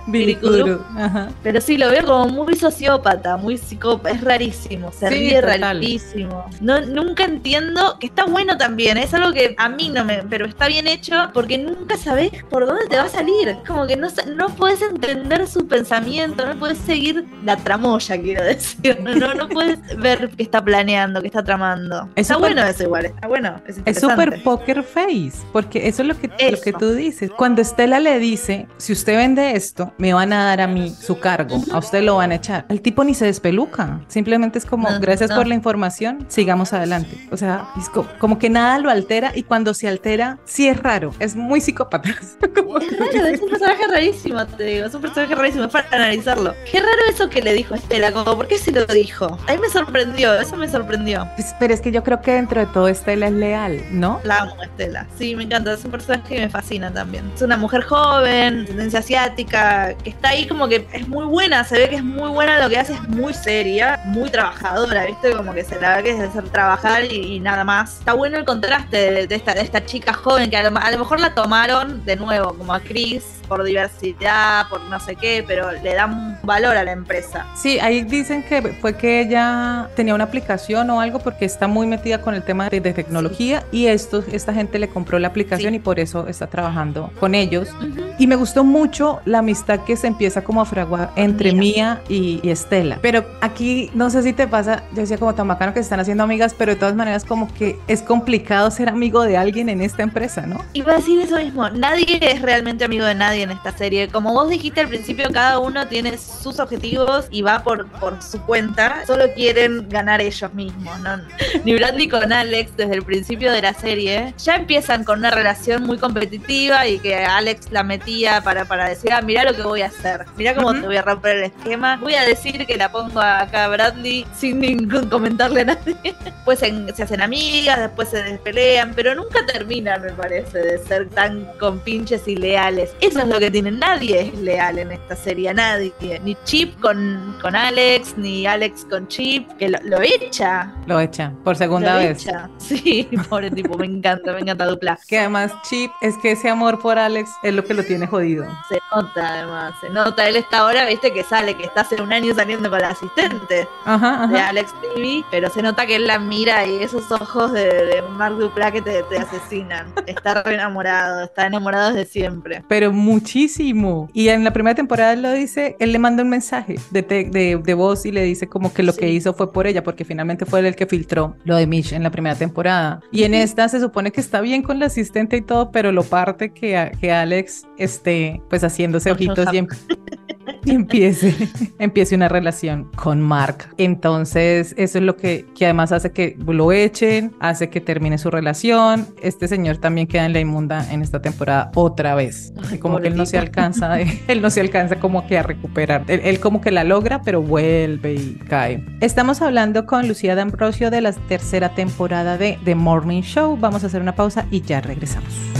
Pero sí, lo veo como muy sociópata, muy psicópata, es rarísimo, se Sí, ríe rarísimo. No, nunca entiendo, que está bueno también, es algo que a mí no me, pero está bien hecho porque nunca sabes por dónde te va a salir. Como que no, no puedes entender su pensamiento, no puedes seguir la tramoya, quiero decir. <laughs> No, no puedes ver qué está planeando, qué está tramando. Es está súper- bueno eso igual, está bueno. Es, súper poker face, porque eso es lo que, lo Eso. que tú dices. Cuando Estela le dice, si usted vende esto, me van a dar a mí su cargo, a usted lo van a echar. El tipo ni se despeluca, simplemente es como, No, gracias no. por la información, sigamos adelante. O sea, es co- como, que nada lo altera y cuando se altera, sí es raro, es muy psicópata. <laughs> Como Es raro, es un personaje rarísimo, te digo, es un personaje rarísimo, es para analizarlo. Qué raro eso que le dijo Estela, como, ¿por qué se lo dijo? A mí me sorprendió, eso me sorprendió. Pues, Pero es que yo creo que dentro de todo Estela es leal, ¿no? La amo, Estela. Sí, me encanta, es un personaje que me fascina también. Es una mujer joven, tendencia asiática, que está ahí como que es muy buena, se ve que es muy buena lo que hace, es muy seria, muy trabajadora, ¿viste? Como que se la ve que es de hacer trabajar y, y nada más. Está bueno el contraste de, de esta, de esta chica joven que a lo, a lo mejor la tomaron de nuevo como actriz por diversidad, por no sé qué, pero le dan valor a la empresa. Sí, ahí dicen que fue que ella tenía una aplicación o algo porque está muy metida con el tema de, de tecnología y esto, esta gente le compró la aplicación Sí. y por eso está trabajando con ellos. Y me gustó mucho la amistad que se empieza como a fraguar entre Mía y, y Estela. Pero aquí, no sé si te pasa, yo decía como tan bacano que se están haciendo amigas, pero de todas maneras como que es complicado ser amigo de alguien en esta empresa, ¿no? Iba a decir eso mismo, nadie es realmente amigo de nadie nadie en esta serie. Como vos dijiste al principio, cada uno tiene sus objetivos y va por, por su cuenta. Solo quieren ganar ellos mismos, ¿no? <laughs> Ni Bradley con Alex, desde el principio de la serie, ya empiezan con una relación muy competitiva y que Alex la metía para, para decir, ah, mira lo que voy a hacer, mira cómo te voy a romper el esquema. Voy a decir que la pongo acá a Bradley sin ningún <laughs> comentarle a nadie. Después se, se hacen amigas, después se despelean, pero nunca terminan, me parece, de ser tan compinches y leales. Eso es lo que tienen. Nadie es leal en esta serie, nadie. Ni Chip con, con Alex, ni Alex con Chip, que lo, lo echa. Lo echa por segunda Lo vez. echa. <laughs> Sí, pobre tipo, me encanta, me encanta dupla. Que además Chip es que ese amor por Alex es lo que lo tiene jodido. Se nota además, se nota. Él está ahora, viste, que sale, que está hace un año saliendo con la asistente Ajá, de ajá. Alex TV, pero se nota que él la mira y esos ojos de, de Mark Dupla que te, te asesinan. Está re enamorado, está enamorado desde siempre. Pero muchísimo. Y en la primera temporada lo dice, él le manda un mensaje de, te- de, de voz y le dice como que lo que Sí. hizo fue por ella, porque finalmente fue él el que filtró lo de Mish en la primera temporada. Y en esta se supone que está bien con la asistente y todo, pero lo parte que, a- que Alex esté pues haciéndose ojitos y, em- <laughs> <laughs> y empiece, empiece una relación con Mark. Entonces, eso es lo que, que además hace que lo echen, hace que termine su relación. Este señor también queda en la inmunda en esta temporada otra vez. Ay, como que él no se alcanza, <laughs> él no se alcanza como que a recuperar. Él, él como que la logra, pero vuelve y cae. Estamos hablando con Lucía D'Ambrosio de la tercera temporada de The Morning Show. Vamos a hacer una pausa y ya regresamos.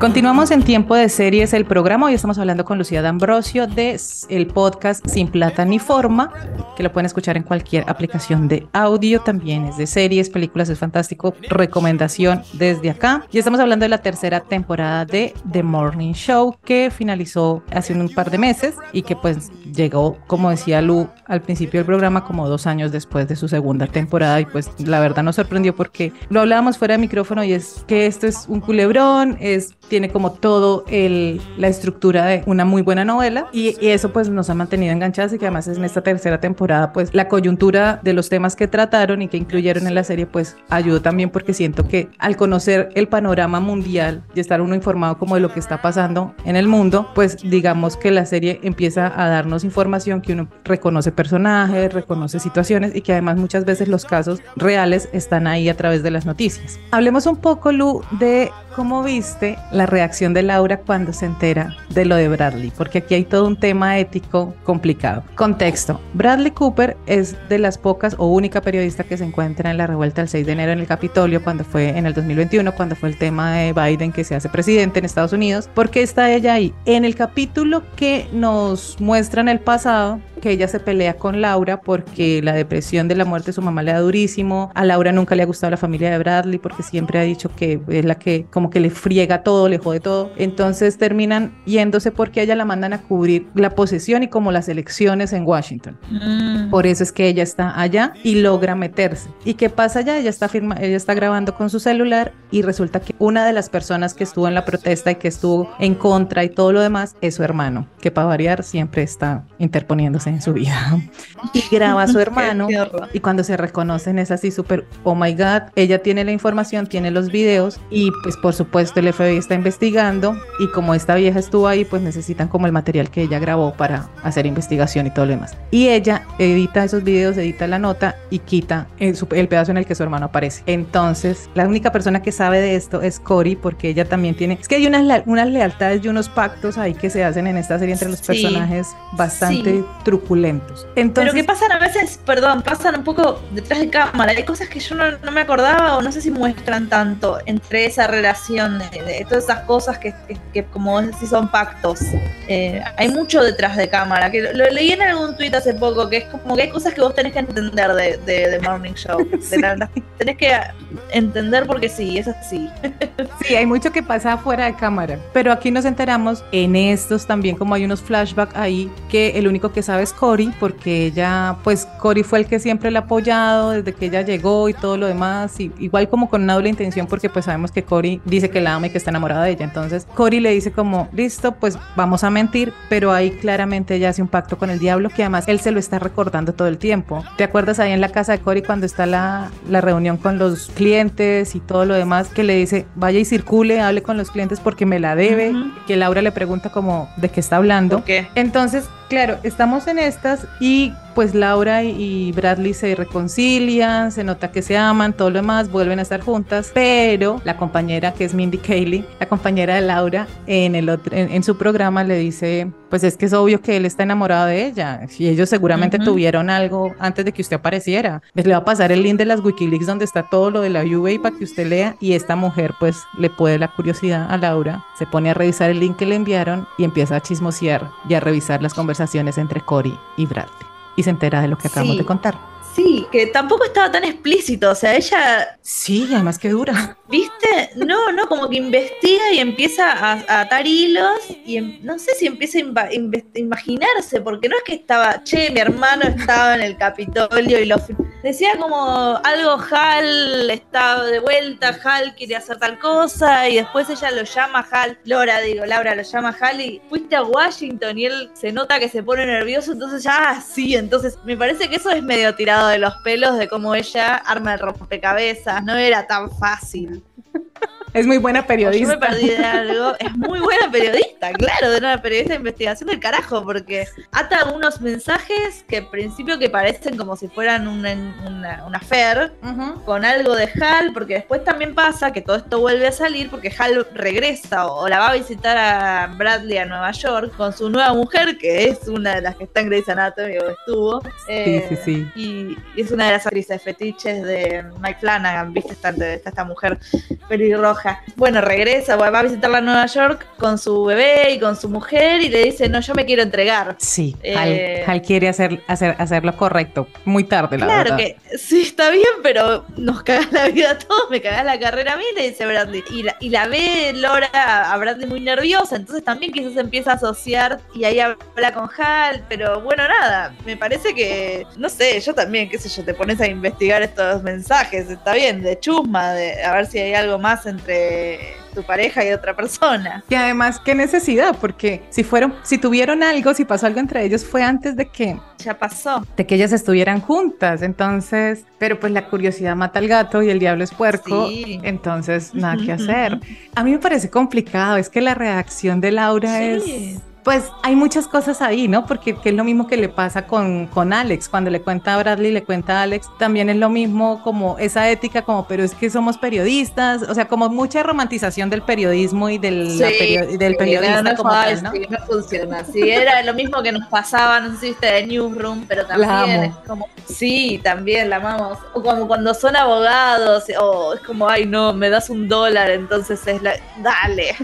Continuamos en Tiempo de Series, el programa. Hoy estamos hablando con Lucía D'Ambrosio de el podcast Sin Plata ni Forma, que lo pueden escuchar en cualquier aplicación de audio. También es de series, películas, es fantástico. Recomendación desde acá. Y estamos hablando de la tercera temporada de The Morning Show, que finalizó hace un par de meses y que pues llegó, como decía Lu al principio del programa, como dos años después de su segunda temporada. Y pues la verdad nos sorprendió porque lo hablábamos fuera de micrófono y es que esto es un culebrón, es tiene como todo el, la estructura de una muy buena novela y, y eso pues nos ha mantenido enganchadas y que además en esta tercera temporada pues la coyuntura de los temas que trataron y que incluyeron en la serie pues ayudó también porque siento que al conocer el panorama mundial y estar uno informado como de lo que está pasando en el mundo pues digamos que la serie empieza a darnos información que uno reconoce personajes, reconoce situaciones y que además muchas veces los casos reales están ahí a través de las noticias. Hablemos un poco Lu de cómo viste la reacción de Laura cuando se entera de lo de Bradley, porque aquí hay todo un tema ético complicado. Contexto, Bradley Cooper es de las pocas o única periodista que se encuentra en la revuelta del 6 de enero en el Capitolio, cuando fue en el 2021, cuando fue el tema de Biden que se hace presidente en Estados Unidos. ¿Por qué está ella ahí? En el capítulo que nos muestra en el pasado, que ella se pelea con Laura porque la depresión de la muerte de su mamá le da durísimo. A Laura nunca le ha gustado la familia de Bradley porque siempre ha dicho que es la que como que le friega todo, le jode todo. Entonces terminan yéndose porque a ella la mandan a cubrir la posesión y como las elecciones en Washington. Mm. Por eso es que ella está allá y logra meterse. ¿Y qué pasa allá? Ella está, firma, ella está grabando con su celular y resulta que una de las personas que estuvo en la protesta y que estuvo en contra y todo lo demás es su hermano, que para variar siempre está interponiéndose en su vida. <laughs> Y graba a su hermano y cuando se reconocen es así súper, oh my god, ella tiene la información, tiene los videos y pues por supuesto el FBI está investigando y como esta vieja estuvo ahí, pues necesitan como el material que ella grabó para hacer investigación y todo lo demás. Y ella edita esos videos, edita la nota y quita el, el pedazo en el que su hermano aparece. Entonces, la única persona que sabe de esto es Cory porque ella también tiene, es que hay unas, unas lealtades y unos pactos ahí que se hacen en esta serie entre los Sí. personajes bastante Sí. truculentos. Pero Entonces, que pasan a veces, perdón, pasan un poco detrás de cámara. Hay cosas que yo no, no me acordaba o no sé si muestran tanto entre esa relación, de, de todas esas cosas que, que, que como si son pactos. Eh, hay mucho detrás de cámara, que lo, lo leí en algún tuit hace poco, que es como que hay cosas que vos tenés que entender de, de, de Morning Show. De <laughs> la- tenés que entender porque sí, es así. <laughs> Sí, hay mucho que pasa fuera de cámara, pero aquí nos enteramos en estos también como hay unos flashbacks ahí que el único que sabe es Cory porque ella, pues Cory fue el que siempre la ha apoyado desde que ella llegó y todo lo demás, y igual como con una doble intención porque pues sabemos que Cory dice que la ama y que está enamorada de ella, entonces Cory le dice como, listo, pues vamos a mentir, pero ahí claramente ella hace un pacto con el diablo que además él se lo está recordando todo el tiempo. ¿Te acuerdas ahí en la casa de Cory cuando está la, la reunión con los clientes y todo lo demás que le dice, vaya y circule, hable con los clientes porque me la debe, que Laura le pregunta como de qué está hablando. Entonces, claro, estamos en estas y pues Laura y- Bradley se reconcilian, se nota que se aman, todo lo demás, vuelven a estar juntas, pero la compañera que es Mindy Kaling, la compañera de Laura, en, el otro- en, en su programa le dice, pues es que es obvio que él está enamorado de ella y ellos seguramente tuvieron algo antes de que usted apareciera. Pues le va a pasar el link de las Wikileaks donde está todo lo de la UA para que usted lea y esta mujer pues le puede la curiosidad a Laura, se pone a revisar el link que le enviaron y empieza a chismosear y a revisar las conversaciones entre Cory y Bradley y se entera de lo que acabamos Sí. de contar. Sí, que tampoco estaba tan explícito, o sea, ella Sí, además que dura. ¿Viste? No, no, como que investiga y empieza a, atar hilos y em- no sé si empieza a imaginarse, porque no es que estaba, che, mi hermano estaba en el Capitolio y lo... fi-". Decía como algo, Hal está de vuelta, Hal quiere hacer tal cosa y después ella lo llama Hal, Laura, digo, Laura lo llama Hal y fuiste a Washington y él se nota que se pone nervioso, entonces ya, ah, sí, entonces me parece que eso es medio tirado de los pelos de cómo ella arma el rompecabezas, no era tan fácil. Es muy buena O Yo periodista. me perdí de algo. Es muy buena periodista, claro, de una periodista de investigación del carajo, porque ata unos mensajes que en principio que parecen como si fueran una, una, una affair, con algo de Hal, porque después también pasa que todo esto vuelve a salir porque Hal regresa o, o la va a visitar a Bradley a Nueva York con su nueva mujer, que es una de las que está en Grey's Anatomy o estuvo. Eh, sí, sí. Y, y es una de las actrices fetiches de Mike Flanagan, ¿viste? Está, está esta mujer pelirroja. Bueno, regresa, va a visitarla a Nueva York con su bebé y con su mujer y le dice, no, yo me quiero entregar. Sí, Eh, Hal, Hal quiere hacer, hacer, hacer lo correcto. Muy tarde, la Claro verdad. que sí, está bien, pero nos cagás la vida a todos, me cagás la carrera a mí, le dice Bradley. Y la, y la ve Laura a Bradley muy nerviosa, entonces también quizás empieza a asociar y ahí habla con Hal, pero bueno, nada, me parece que, no sé, yo también, qué sé yo, te pones a investigar estos mensajes, está bien, de chusma, de a ver si hay algo más entre tu pareja y otra persona. Y además, qué necesidad, porque si fueron, si tuvieron algo, si pasó algo entre ellos, fue antes de que, Ya pasó. de que ellas estuvieran juntas. Entonces, pero pues la curiosidad mata al gato y el diablo es puerco. Sí. Entonces, nada que hacer. A mí me parece complicado, es que la reacción de Laura Sí. es. Pues hay muchas cosas ahí, ¿no? Porque que es lo mismo que le pasa con, con Alex. Cuando le cuenta a Bradley, le cuenta a Alex, también es lo mismo como esa ética, como, pero es que somos periodistas, o sea, como mucha romantización del periodismo y del, y del sí, periodista no, no como tal, ¿no? fácil, no funciona. Sí, era lo mismo que nos pasaba, no sé si viste de Newsroom, pero también es como, sí, también la amamos. O como cuando son abogados, o es como, ay no, me das un dólar, entonces es la, dale.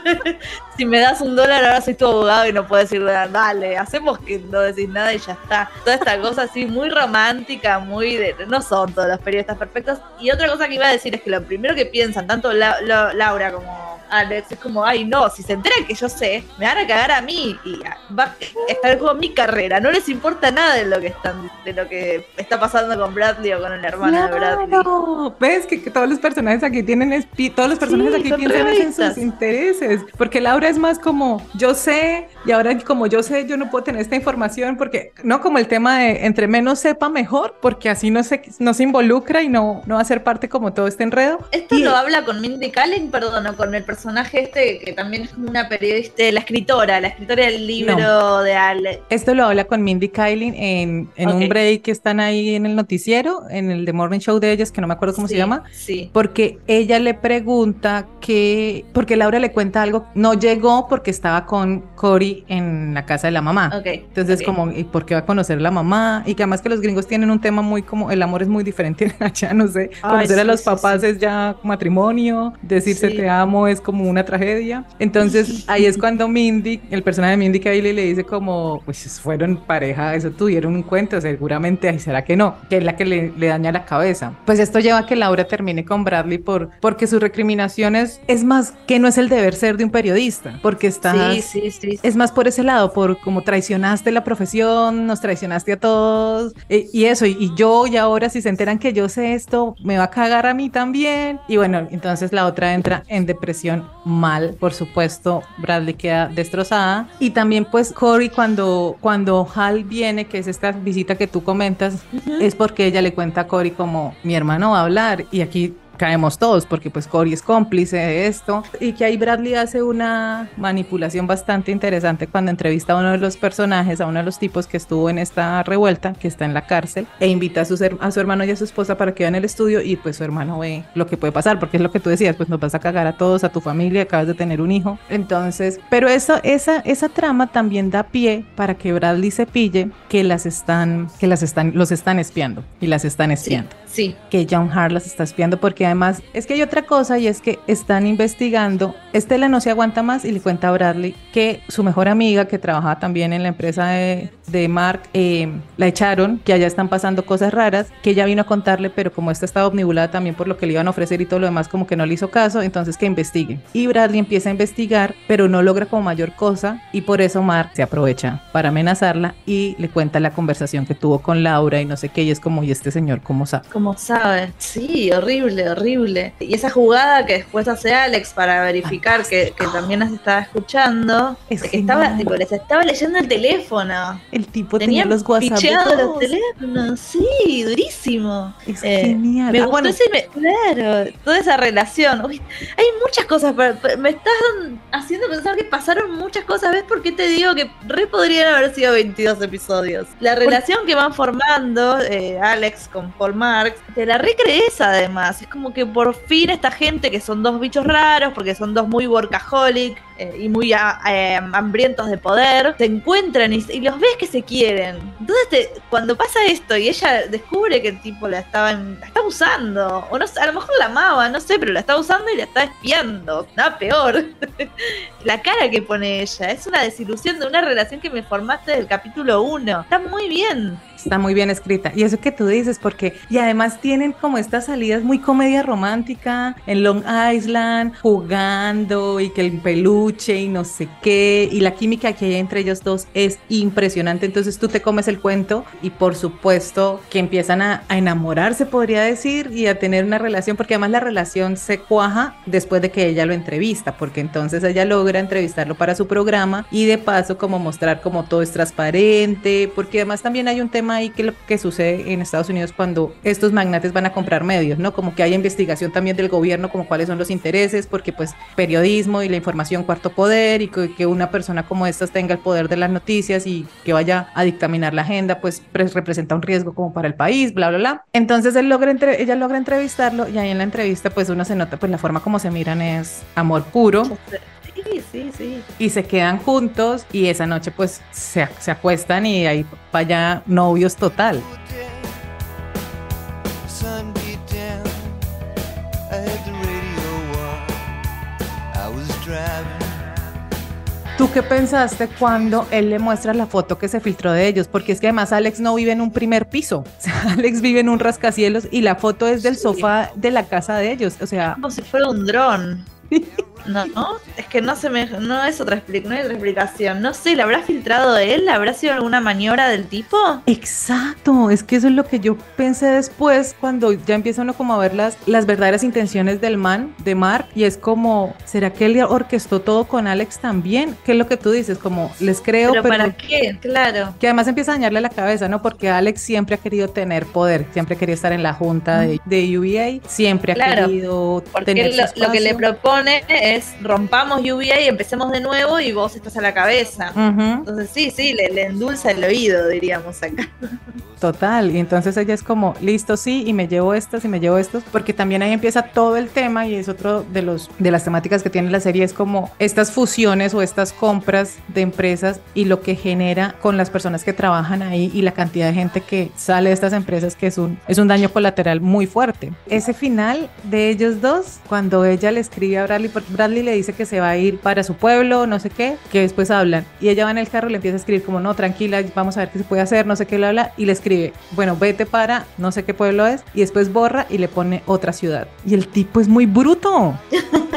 <laughs> si me das un dólar, ahora soy tu abogado y no puedo decir nada, dale, hacemos que no decís nada y ya está. Toda esta cosa así muy romántica, muy de, no son todos los periodistas perfectos. Y otra cosa que iba a decir es que lo primero que piensan, tanto La- La- Laura como Alex, es como, ay no, si se enteran que yo sé, me van a cagar a mí y ah, va a estar como mi carrera. No les importa nada de lo que están, de lo que está pasando con Bradley o con el hermano de Bradley. Ves que, que todos los personajes aquí tienen todos los personajes Sí, aquí piensan en sus intereses, porque Laura es más como yo sé y ahora como yo sé yo no puedo tener esta información porque no como el tema de entre menos sepa mejor, porque así no se no se involucra y no no va a ser parte como todo este enredo. Esto Y- lo habla con Mindy Kaling, perdón, o con el personaje personaje este que también es como una periodista, la escritora, la escritora del libro de Ale. Esto lo habla con Mindy Kaling en, en un break que están ahí en el noticiero, en el The Morning Show de ellas, que no me acuerdo cómo se llama, Sí. porque ella le pregunta que, porque Laura le cuenta algo, no llegó porque estaba con Cory en la casa de la mamá. Ok. Entonces, como, ¿y por qué va a conocer la mamá? Y que además que los gringos tienen un tema muy como, el amor es muy diferente <laughs> allá, no sé. Ay, Conocer a los papás es ya matrimonio, decirse te amo es como una tragedia. Entonces, ahí es cuando Mindy, el personaje de Mindy Kaling le dice como, pues fueron pareja, eso tuvieron un encuentro, seguramente, ay, ¿será que no? Que es la que le, le daña la cabeza. Pues esto lleva a que Laura termine con Bradley por, porque sus recriminaciones es más que no es el deber ser de un periodista, porque estás... Sí, sí, sí. Es más por ese lado, por como traicionaste la profesión, nos traicionaste a todos, e- y eso, y, y yo, y ahora si se enteran que yo sé esto, me va a cagar a mí también. Y bueno, entonces la otra entra en depresión mal, por supuesto, Bradley queda destrozada. Y también pues Cory cuando, cuando Hal viene, que es esta visita que tú comentas, es porque ella le cuenta a Cory como mi hermano va a hablar, y aquí caemos todos porque pues Cory es cómplice de esto y que ahí Bradley hace una manipulación bastante interesante cuando entrevista a uno de los personajes, a uno de los tipos que estuvo en esta revuelta, que está en la cárcel, e invita a, her- a su hermano y a su esposa para que vean el estudio y pues su hermano ve lo que puede pasar, porque es lo que tú decías, pues nos vas a cagar a todos, a tu familia, acabas de tener un hijo. Entonces, pero eso, esa, esa trama también da pie para que Bradley se pille que las están, que las están, los están espiando y las están espiando Sí. Que John Hart las está espiando porque además es que hay otra cosa y es que están investigando, Estela no se aguanta más y le cuenta a Bradley que su mejor amiga que trabajaba también en la empresa de, Mark eh, la echaron, que allá están pasando cosas raras, que ella vino a contarle pero como esta estaba omnibulada también por lo que le iban a ofrecer y todo lo demás como que no le hizo caso, entonces que investigue. Y Bradley empieza a investigar pero no logra como mayor cosa y por eso Mark se aprovecha para amenazarla y le cuenta la conversación que tuvo con Laura y no sé qué y es como y este señor cómo sabe. Como sabes, sí, horrible, horrible. Y esa jugada que después hace Alex para verificar que, que también las estaba escuchando, Es que estaba, tipo, les estaba leyendo el teléfono. El tipo tenía Tenían los WhatsApp. los teléfonos, sí, durísimo. Es Eh, genial. Me Ah, gustó bueno, ese, claro, toda esa relación. Uy, hay muchas cosas, pero, pero me estás haciendo pensar que pasaron muchas cosas. ¿Ves por qué te digo que re podrían haber sido 22 episodios? La relación que van formando eh, Alex con Paul Te la recrees además. Es como que por fin esta gente que son dos bichos raros, porque son dos muy workaholic eh, y muy ah, eh, hambrientos de poder, se encuentran y, los ves que se quieren. Entonces, cuando pasa esto y ella descubre que el tipo la estaba, la usando, o no a lo mejor la amaba, no sé, pero la estaba usando y la estaba espiando. Nada peor. <laughs> la cara que pone ella es una desilusión de una relación que me formaste del capítulo 1. Está muy bien. Está muy bien escrita. Y eso que tú dices, porque, y además tienen como estas salidas muy comedia romántica en Long Island, jugando y que el peluche y no sé qué. Y la química que hay entre ellos dos es impresionante. Entonces tú te comes el cuento y por supuesto que empiezan a, a enamorarse, podría decir, y a tener una relación, porque además la relación se cuaja después de que ella lo entrevista, porque entonces ella logra entrevistarlo para su programa y de paso como mostrar como todo es transparente, porque además también hay un tema ahí que lo que sucede en Estados Unidos cuando estos magnates van a comprar medios, ¿no? Como que hay investigación también del gobierno, como cuáles son los intereses, porque pues periodismo y la información cuarto poder y que, una persona como estas tenga el poder de las noticias y que vaya a dictaminar la agenda, pues pre- representa un riesgo como para el país, bla, bla, bla. Entonces él logra entre- ella logra entrevistarlo y ahí en la entrevista pues uno se nota pues la forma como se miran es amor puro Sí, sí, sí. y se quedan juntos y esa noche pues se, se acuestan y ahí vaya novios total. ¿Tú qué pensaste cuando él le muestra la foto que se filtró de ellos? Porque es que además Alex no vive en un primer piso. <laughs> O sea, Alex vive en un rascacielos y la foto es del Sí. sofá de la casa de ellos. O sea, Como si fuera un dron. <laughs> No, no, es que no se me, no es otra no hay otra explicación. No sé, ¿la habrá filtrado él? ¿Habrá sido alguna maniobra del tipo? Exacto, es que eso es lo que yo pensé después cuando ya empieza uno como a ver las, las verdaderas intenciones del man, de Mark, y es como, ¿será que él orquestó todo con Alex también? ¿Qué es lo que tú dices? Como, les creo, ¿Pero pero, para qué? Claro. que además empieza a dañarle la cabeza, ¿no? Porque Alex siempre ha querido tener poder, siempre quería estar en la junta de, de UVA, siempre ha Claro, querido Porque tener su lo, lo que le propone es rompamos UVA y empecemos de nuevo y vos estás a la cabeza. Entonces sí, sí, le, le endulza el oído, diríamos acá. Total, y entonces ella es como, listo, sí, y me llevo estas y me llevo estos, porque también ahí empieza todo el tema y es otro de los de las temáticas que tiene la serie es como estas fusiones o estas compras de empresas y lo que genera con las personas que trabajan ahí y la cantidad de gente que sale de estas empresas que es un es un daño colateral muy fuerte. Ese final de ellos dos, cuando ella le escribe a Bradley, porque Bradley le dice que se va a ir para su pueblo, no sé qué, que después hablan y ella va en el carro y le empieza a escribir como no, tranquila, vamos a ver qué se puede hacer, no sé qué, le habla y le escribe, bueno, vete para no sé qué pueblo es y después borra y le pone otra ciudad. Y el tipo es muy bruto. <laughs>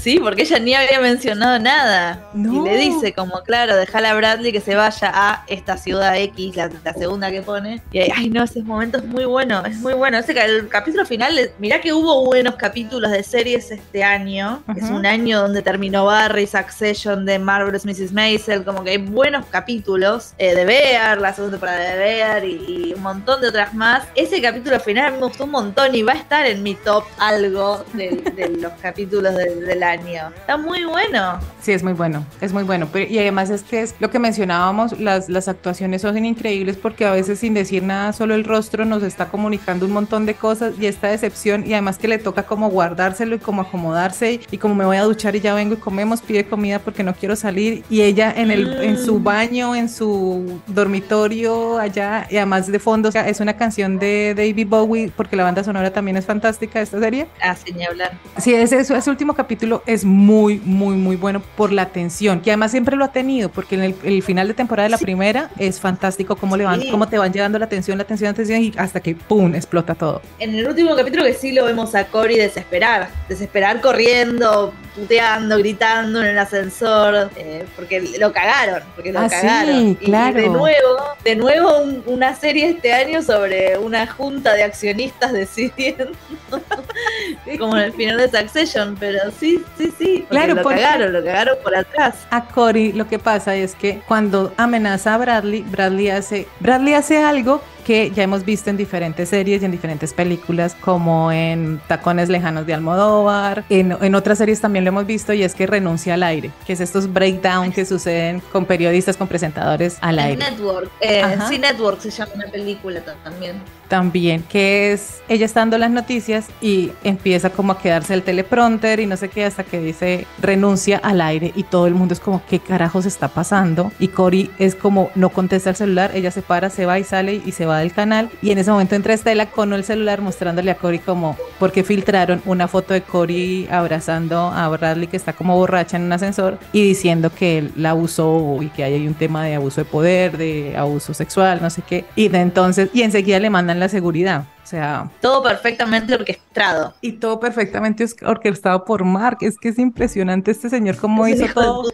Sí, porque ella ni había mencionado nada. No. Y le dice como, claro, déjala a Bradley que se vaya a esta ciudad X, la, la segunda que pone. Y ay, no, ese momento es muy bueno, es muy bueno. Ese el capítulo final, mirá que hubo buenos capítulos de series este año. Es Un año donde terminó Barry, Succession, de Marvelous Mrs. Maisel, como que hay buenos capítulos eh, de Bear, la segunda temporada de Bear y, y un montón de otras más. Ese capítulo final me gustó un montón y va a estar en mi top algo de, de <laughs> los capítulos del- del año. Está muy bueno. Sí, es muy bueno, es muy bueno. Pero, y además es que es lo que mencionábamos, las, las actuaciones son increíbles porque a veces sin decir nada, solo el rostro nos está comunicando un montón de cosas y esta decepción y además que le toca como guardárselo y como acomodarse y, y como me voy a duchar y ya vengo y comemos, pide comida porque no quiero salir y ella en, el, en su baño, en su dormitorio allá y además de fondo es una canción de David Bowie porque la banda sonora también es fantástica esta serie. Así ni hablar. Sí, ese, ese, último capítulo es muy, muy, muy bueno por la tensión, que además siempre lo ha tenido, porque en el, el final de temporada de la primera es fantástico cómo, le van, Sí. cómo te van llevando la tensión, la tensión, la tensión, y hasta que ¡pum! explota todo. En el último capítulo que sí lo vemos a Cory desesperar. Desesperar corriendo, puteando, gritando en el ascensor. eh, porque lo cagaron. Porque lo Ah, sí, cagaron. Y- claro. Y, de nuevo, de nuevo un- una serie este año sobre una junta de accionistas <laughs> decidiendo. <laughs> como en el final de Succession. Pero sí, sí, sí. Claro, lo cagaron, lo cagaron por atrás. A Cory lo que pasa es que cuando amenaza a Bradley, Bradley hace, Bradley hace algo que ya hemos visto en diferentes series y en diferentes películas, como en Tacones Lejanos de Almodóvar, en, en otras series también lo hemos visto, y es que renuncia al aire, que es estos breakdown que suceden con periodistas, con presentadores al aire. Network. Eh, sí, Network se llama una película ta- también. También, que es ella está dando las noticias y empieza como a quedarse el teleprompter y no sé qué, hasta que dice renuncia al aire y todo el mundo es como, ¿qué carajos está pasando? Y Cory es como, no contesta el celular, ella se para, se va y sale y se va del canal. Y en ese momento entra Estela con el celular mostrándole a Cory como, porque filtraron una foto de Cory abrazando a Bradley que está como borracha en un ascensor y diciendo que él la abusó y que ahí hay un tema de abuso de poder, de abuso sexual, no sé qué. Y de entonces, y enseguida le mandan la seguridad. Sea, Todo perfectamente orquestado. y todo perfectamente orquestado por Mark. Es que es impresionante este señor cómo hizo hijo de todo.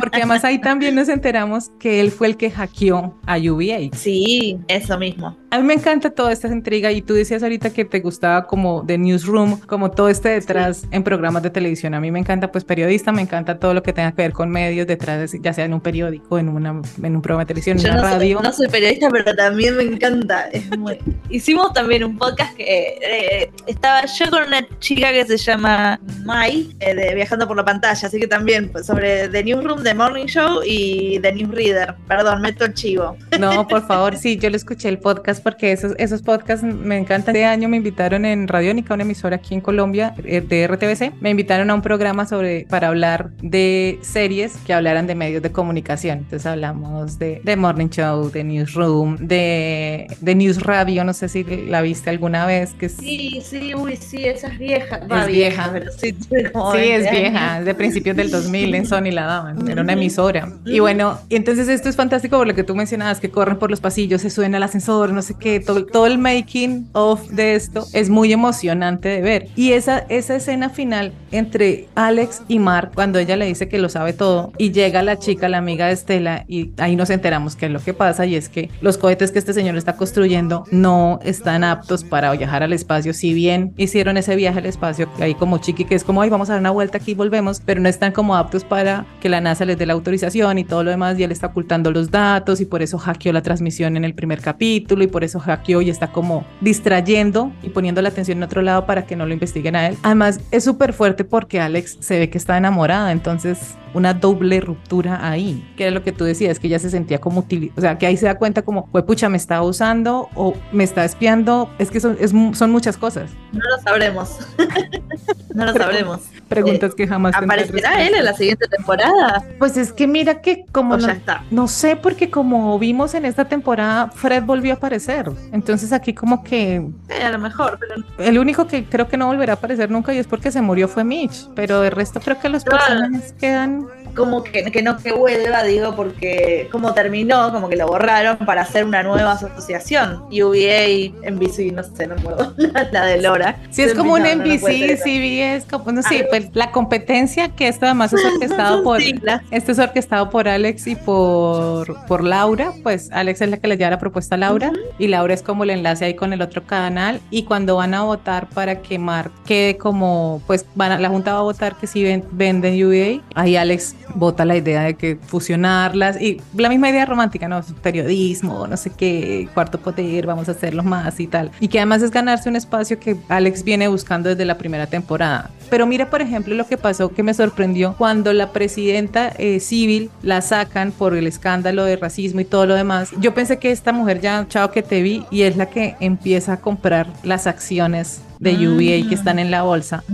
Porque además ahí también nos enteramos que él fue el que hackeó a UVA. Sí, eso mismo. A mí me encanta toda esta intriga y tú decías ahorita que te gustaba como The Newsroom, como todo este detrás en programas de televisión. A mí me encanta pues periodista, me encanta todo lo que tenga que ver con medios detrás, de- ya sea en un periódico, en, una, en un programa de televisión, en Yo una no soy, radio. no soy periodista, pero también me encanta. Es muy- <laughs> Hicimos también podcast que eh, estaba yo con una chica que se llama Mai, eh, Viajando por la Pantalla, así que también pues, sobre The Newsroom, The Morning Show y The Newsreader. Perdón, meto el chivo. No, por favor, sí, yo lo escuché el podcast porque esos, esos podcasts me encantan. Este año me invitaron en Radiónica, una emisora aquí en Colombia, eh, de RTBC, me invitaron a un programa sobre para hablar de series que hablaran de medios de comunicación. Entonces hablamos de, de Morning Show, de Newsroom, de, de News Radio, no sé si la viste alguna vez, que es, Sí, sí, uy, sí, esa es vieja. Va, Es vieja. pero sí, <laughs> Sí, 20 es vieja, es de principios del 2000 en Sony la daban, era una emisora. Y bueno, y entonces esto es fantástico por lo que tú mencionabas, que corren por los pasillos, se suben al ascensor, no sé qué, todo, todo el making of de esto es muy emocionante de ver. Y esa, esa escena final entre Alex y Mark, cuando ella le dice que lo sabe todo, y llega la chica, la amiga de Estela, y ahí nos enteramos que es lo que pasa, y es que los cohetes que este señor está construyendo no están aptos para viajar al espacio, si bien hicieron ese viaje al espacio, ahí como chiqui, que es como, ay, vamos a dar una vuelta aquí y volvemos, pero no están como aptos para que la NASA les dé la autorización y todo lo demás, y él está ocultando los datos, y por eso hackeó la transmisión en el primer capítulo, y por eso hackeó y está como distrayendo y poniendo la atención en otro lado para que no lo investiguen a él. Además, es súper fuerte porque Alex se ve que está enamorada, entonces una doble ruptura ahí, que era lo que tú decías, que ella se sentía como util, o sea, que ahí se da cuenta como, pues pucha, me está usando o me está espiando, es que son, es son muchas cosas. No lo sabremos. <laughs> no lo sabremos. Preguntas que jamás ¿Aparecerá él en la siguiente temporada? Pues es que mira que como O no, ya está. no sé, porque como vimos en esta temporada, Fred volvió a aparecer. Entonces aquí como que Eh, a lo mejor, pero el único que creo que no volverá a aparecer nunca y es porque se murió fue Mitch. Pero de resto creo que los Claro. personajes quedan... como que, que no que vuelva, digo, porque como terminó, como que lo borraron para hacer una nueva asociación. UVA, NBC, no sé, no acuerdo, <laughs> la, de Lora. Si es como un No, no, no NBC, ser. CBS, como, no sé, Ah. pues la competencia que esto además es orquestado <laughs> por... Este es orquestado por Alex y por, por Laura, pues Alex es la que le lleva la propuesta a Laura y Laura es como el enlace ahí con el otro canal y cuando van a votar para que Mark quede como, pues van a- la Junta va a votar que si ven- venden UVA, ahí Alex vota la idea de que fusionarlas y la misma idea romántica, ¿no? Periodismo, no sé qué, cuarto poder, vamos a hacerlos más y tal. Y que además es ganarse un espacio que Alex viene buscando desde la primera temporada. Pero mira, por ejemplo, lo que pasó que me sorprendió cuando la presidenta eh, civil la sacan por el escándalo de racismo y todo lo demás. Yo pensé que esta mujer ya, chao que te vi, y es la que empieza a comprar las acciones de UVA que están en la bolsa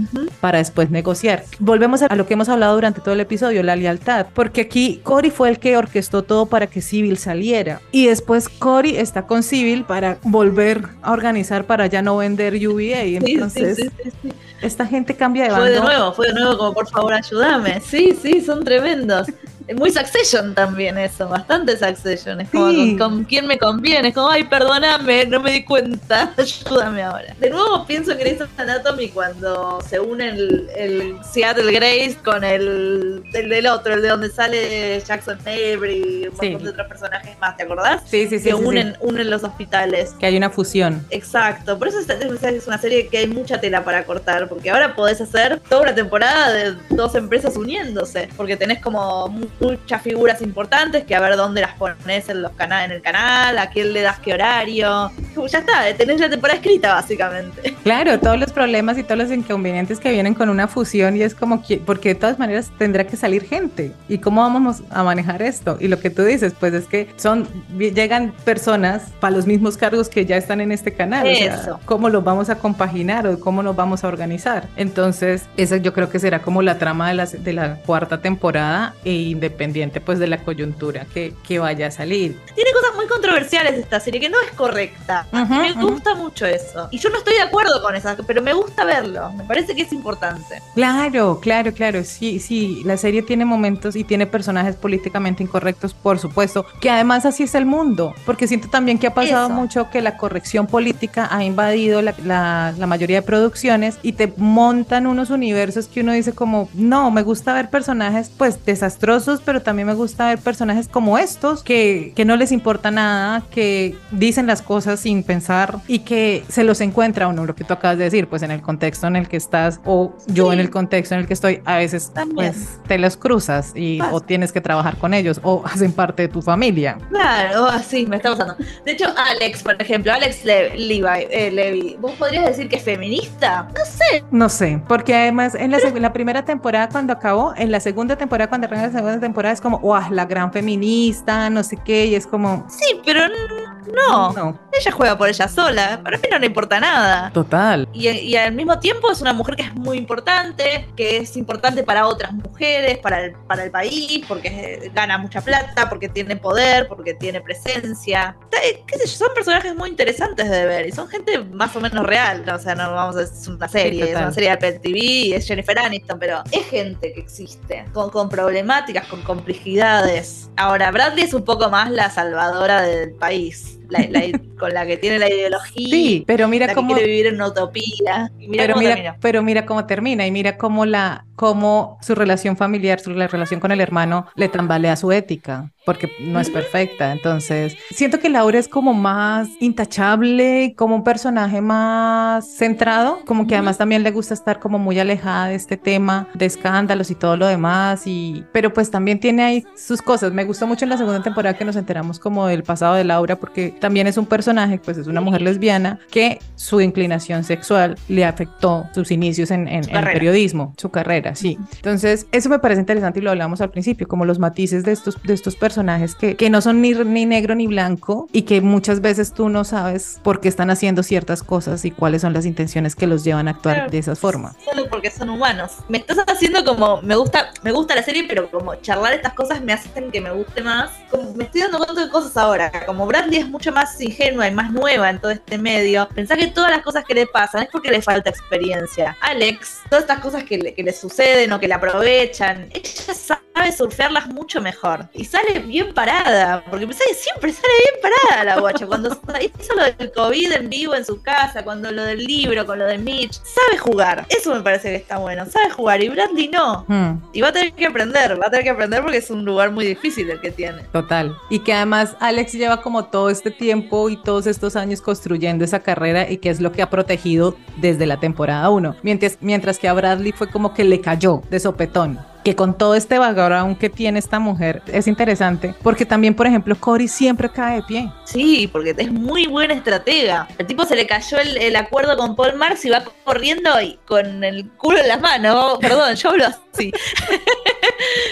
para después negociar. Volvemos a lo que hemos hablado durante todo el episodio, la lealtad, porque aquí Cory fue el que orquestó todo para que Civil saliera y después Cory está con Civil para volver a organizar para ya no vender UVA entonces sí, sí, sí. esta gente cambia de Fue de nuevo, fue de nuevo como por favor ayúdame. Sí, sí, son tremendos. Muy Succession también eso, bastante Succession. Es como Sí. con, con quién me conviene, es como, ay, perdóname, no me di cuenta, <laughs> ayúdame ahora. De nuevo pienso en Grey's Anatomy cuando se une el, el Seattle Grace con el, el del otro, el de donde sale Jackson Avery y un Sí. montón de otros personajes más, ¿te acordás? Sí, sí, sí, que sí, unen, unen los hospitales. que hay una fusión. Exacto, por eso esta es una serie que hay mucha tela para cortar, porque ahora podés hacer toda una temporada de dos empresas uniéndose, porque tenés como muchas figuras importantes que a ver dónde las pones en los en el canal, a quién le das qué horario. Ya está, tenés la temporada escrita básicamente. <laughs> Claro, todos los problemas y todos los inconvenientes que vienen con una fusión y es como que, porque de todas maneras tendrá que salir gente. ¿Y cómo vamos a manejar esto? Y lo que tú dices, pues es que son, llegan personas para los mismos cargos que ya están en este canal. O sea, Eso. ¿Cómo los vamos a compaginar o cómo nos vamos a organizar? Entonces, esa yo creo que será como la trama de la, de la cuarta temporada e independiente pues de la coyuntura que, que vaya a salir. Tiene cosas muy controversiales esta serie, que no es correcta. Ujú, me ujú. gusta mucho eso. Y yo no estoy de acuerdo con esas, pero me gusta verlo. Me parece que es importante. Claro, claro, claro. Sí, sí, la serie tiene momentos y tiene personajes políticamente incorrectos, por supuesto, que además así es el mundo, porque siento también que ha pasado Eso. mucho que la corrección política ha invadido la, la- la mayoría de producciones y te montan unos universos que uno dice como, no, me gusta ver personajes pues desastrosos, pero también me gusta ver personajes como estos, que, que no les importa nada, que dicen las cosas sin pensar y que se los encuentra uno, lo que tú acabas de decir, pues en el contexto en el que estás o yo en el contexto en el que estoy, a veces También. pues te los cruzas y Pasa. o tienes que trabajar con ellos o <laughs> hacen parte de tu familia. Claro, así me está pasando. De hecho, Alex, por ejemplo, Alex Le- Levi, eh, Levy, ¿vos podrías decir que es feminista? No sé. No sé, porque además en la, la primera temporada cuando acabó, en la segunda temporada cuando arranca la segunda temporada es como, ¡guau! La gran feminista, no sé qué, y es como, Sí, pero no. no, Ella juega por ella sola. Para mí no le importa nada. total. Y, y al mismo tiempo es una mujer que es muy importante, que es importante para otras mujeres, para el, para el país, porque eh, gana mucha plata, porque tiene poder, porque tiene presencia. Eh, ¿Qué sé yo? Son personajes muy interesantes de ver y son gente más o menos real. ¿no? O sea, no vamos a es una serie, es total. una serie de Apple TV, es Jennifer Aniston, pero es gente que existe, con, con problemáticas, complejidades. Ahora, Bradley es un poco más la salvadora del país, la- la- con la que tiene la ideología. Sí, pero mira la que cómo... quiere vivir en una utopía. Y mira pero cómo mira, termina. pero mira cómo termina y mira cómo la, cómo su relación familiar, su la relación con el hermano le tambalea su ética, porque no es perfecta. Entonces, siento que Laura es como más intachable, como un personaje más centrado, como que además también le gusta estar como muy alejada de este tema de escándalos y todo lo demás. Y, pero pues también tiene ahí sus cosas. Me gustó mucho en la segunda temporada que nos enteramos como del pasado de Laura, porque también es un personaje, pues es una mujer lesbiana que su inclinación sexual le afectó sus inicios en, en- en el periodismo, su carrera, sí. Entonces, eso me parece interesante y lo hablamos al principio, como los matices de estos, de estos personajes que, que no son ni, ni negro ni blanco y que muchas veces tú no sabes por qué están haciendo ciertas cosas y cuáles son las intenciones que los llevan a actuar Claro. de esa forma. Solo porque son humanos. Me estás haciendo como, me gusta, me gusta la serie, pero como charlar estas cosas me hacen que me guste más. Como me estoy dando cuenta de cosas ahora. Como Bradley es mucho más ingenua y más nueva en todo este medio, pensá que todas las cosas que le pasan es porque le falta experiencia. Alex, todas estas cosas que le, que le suceden o que le aprovechan, ella sabe surfearlas mucho mejor. Y sale bien parada, porque pensá que siempre sale bien parada la guacha. Cuando <laughs> hizo lo del COVID en vivo en su casa, cuando lo del libro, con lo de Mitch, sabe jugar. Eso me parece que está bueno, sabe jugar. Y Bradley no. Hmm. Y va a tener que aprender, va a tener que aprender porque es un lugar muy difícil el que tiene. Total. Y que además Alex lleva como todo este tiempo y todos estos años construyendo esa carrera y que es lo que ha protegido desde la temporada 1. Mientras, mientras que a Bradley fue como que le cayó de sopetón. Que con todo este background que tiene esta mujer es interesante porque también, por ejemplo, Cory siempre cae de pie. Sí, porque es muy buena estratega. El tipo se le cayó el, el acuerdo con Paul Marx y va corriendo y con el culo en las manos. Perdón, yo hablo así. <laughs>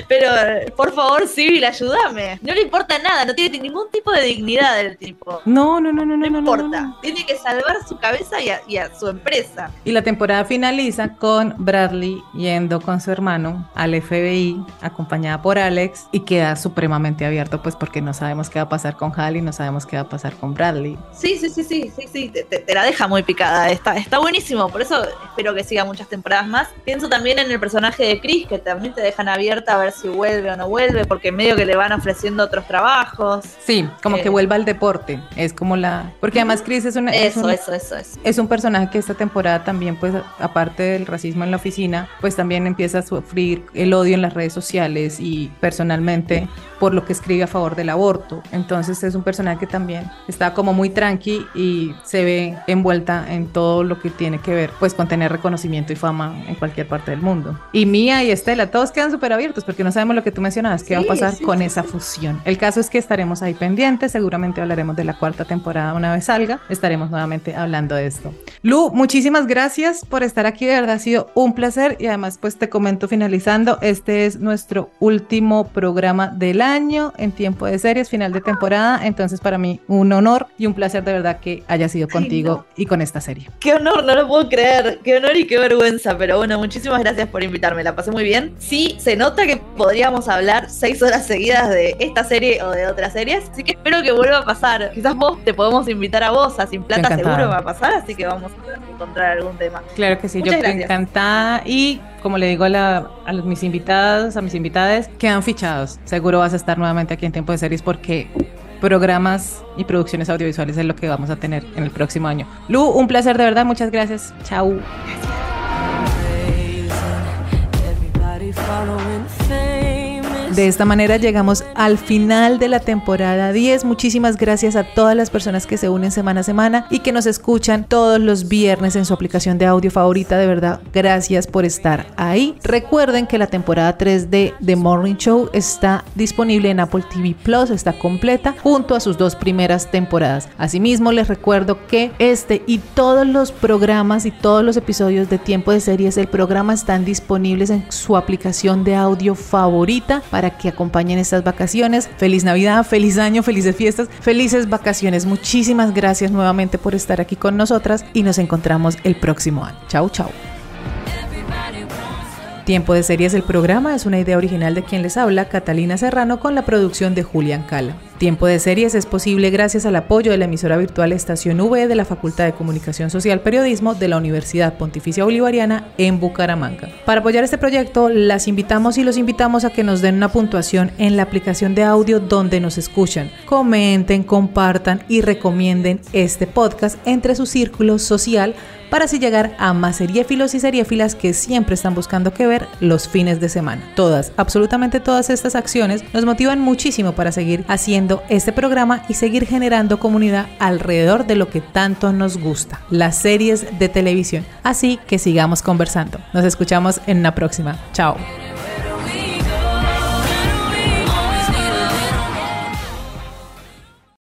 Pero, por favor, Civil, ayúdame. No le importa nada, no tiene ningún tipo de dignidad el tipo. No, no, no, no, No, no, importa. no, no. Tiene que salvar su cabeza y a, y a su empresa. Y la temporada finaliza con Bradley yendo con su hermano al FBI, acompañada por Alex, y queda supremamente abierto, pues porque no sabemos qué va a pasar con Hal y no sabemos qué va a pasar con Bradley. Sí, sí, sí, sí, sí, sí, te, te- te la deja muy picada. Está, está buenísimo, por eso espero que siga muchas temporadas más. Pienso también en el personaje de Chris, que también te dejan abierta a ver si vuelve o no vuelve, porque medio que le van ofreciendo otros trabajos. Sí, como Eh. que vuelva al deporte. Es como la. Porque además Chris es, una, es, Eso, un, eso, eso, eso. es un personaje que esta temporada también, pues, aparte del racismo en la oficina, pues también empieza a sufrir el odio en las redes sociales y personalmente por lo que escribe a favor del aborto. Entonces es un personaje que también está como muy tranqui y se ve envuelta en todo lo que tiene que ver, pues, con tener reconocimiento y fama en cualquier parte del mundo. Y Mía y Estela, todos quedan súper abiertos porque no sabemos lo que tú mencionabas, qué va a pasar sí, con sí, esa fusión. El caso es que estaremos ahí pendientes, seguramente hablaremos de la cuarta temporada una vez salga, estaremos nuevamente hablando de esto. Lu, muchísimas gracias por estar aquí, de verdad ha sido un placer y además pues te comento finalizando, este es nuestro último programa del año en tiempo de series, final de temporada, entonces para mí un honor y un placer de verdad que haya sido contigo y con esta serie. Qué honor, no lo puedo creer. Qué honor y qué vergüenza. Pero bueno, muchísimas gracias por invitarme. La pasé muy bien. Sí, se nota que podríamos hablar seis horas seguidas de esta serie o de otras series. Así que espero que vuelva a pasar. Quizás vos te podemos invitar a vos. A Sin Plata seguro va a pasar. Así que vamos a encontrar algún tema. Claro que sí, Muchas yo estoy gracias. encantada y como le digo a, la- a los- mis invitados, a mis invitadas, quedan fichados. Seguro vas a estar nuevamente aquí en Tiempo de Series porque programas y producciones audiovisuales es lo que vamos a tener en el próximo año. Lu, un placer de verdad, muchas gracias. Chao. De esta manera llegamos al final de la temporada 10. Muchísimas gracias a todas las personas que se unen semana a semana y que nos escuchan todos los viernes en su aplicación de audio favorita. De verdad, gracias por estar ahí. Recuerden que la temporada 3 de The Morning Show está disponible en Apple TV Plus, está completa junto a sus dos primeras temporadas. Asimismo, les recuerdo que este y todos los programas y todos los episodios de Tiempo de Series del programa están disponibles en su aplicación de audio favorita que acompañen estas vacaciones. Feliz Navidad, feliz año, felices fiestas, felices vacaciones. Muchísimas gracias nuevamente por estar aquí con nosotras y nos encontramos el próximo año. Chau, chau. Tiempo de Series el programa es una idea original de quien les habla, Catalina Serrano, con la producción de Julián Cala. Tiempo de Series es posible gracias al apoyo de la emisora virtual Estación V de la Facultad de Comunicación Social Periodismo de la Universidad Pontificia Bolivariana en Bucaramanga. Para apoyar este proyecto, las invitamos y los invitamos a que nos den una puntuación en la aplicación de audio donde nos escuchan. Comenten, compartan y recomienden este podcast entre su círculo social para así llegar a más seriéfilos y seriéfilas que siempre están buscando qué ver los fines de semana. Todas, absolutamente todas estas acciones nos motivan muchísimo para seguir haciendo este programa y seguir generando comunidad alrededor de lo que tanto nos gusta, las series de televisión. Así que sigamos conversando. Nos escuchamos en una próxima. Chao.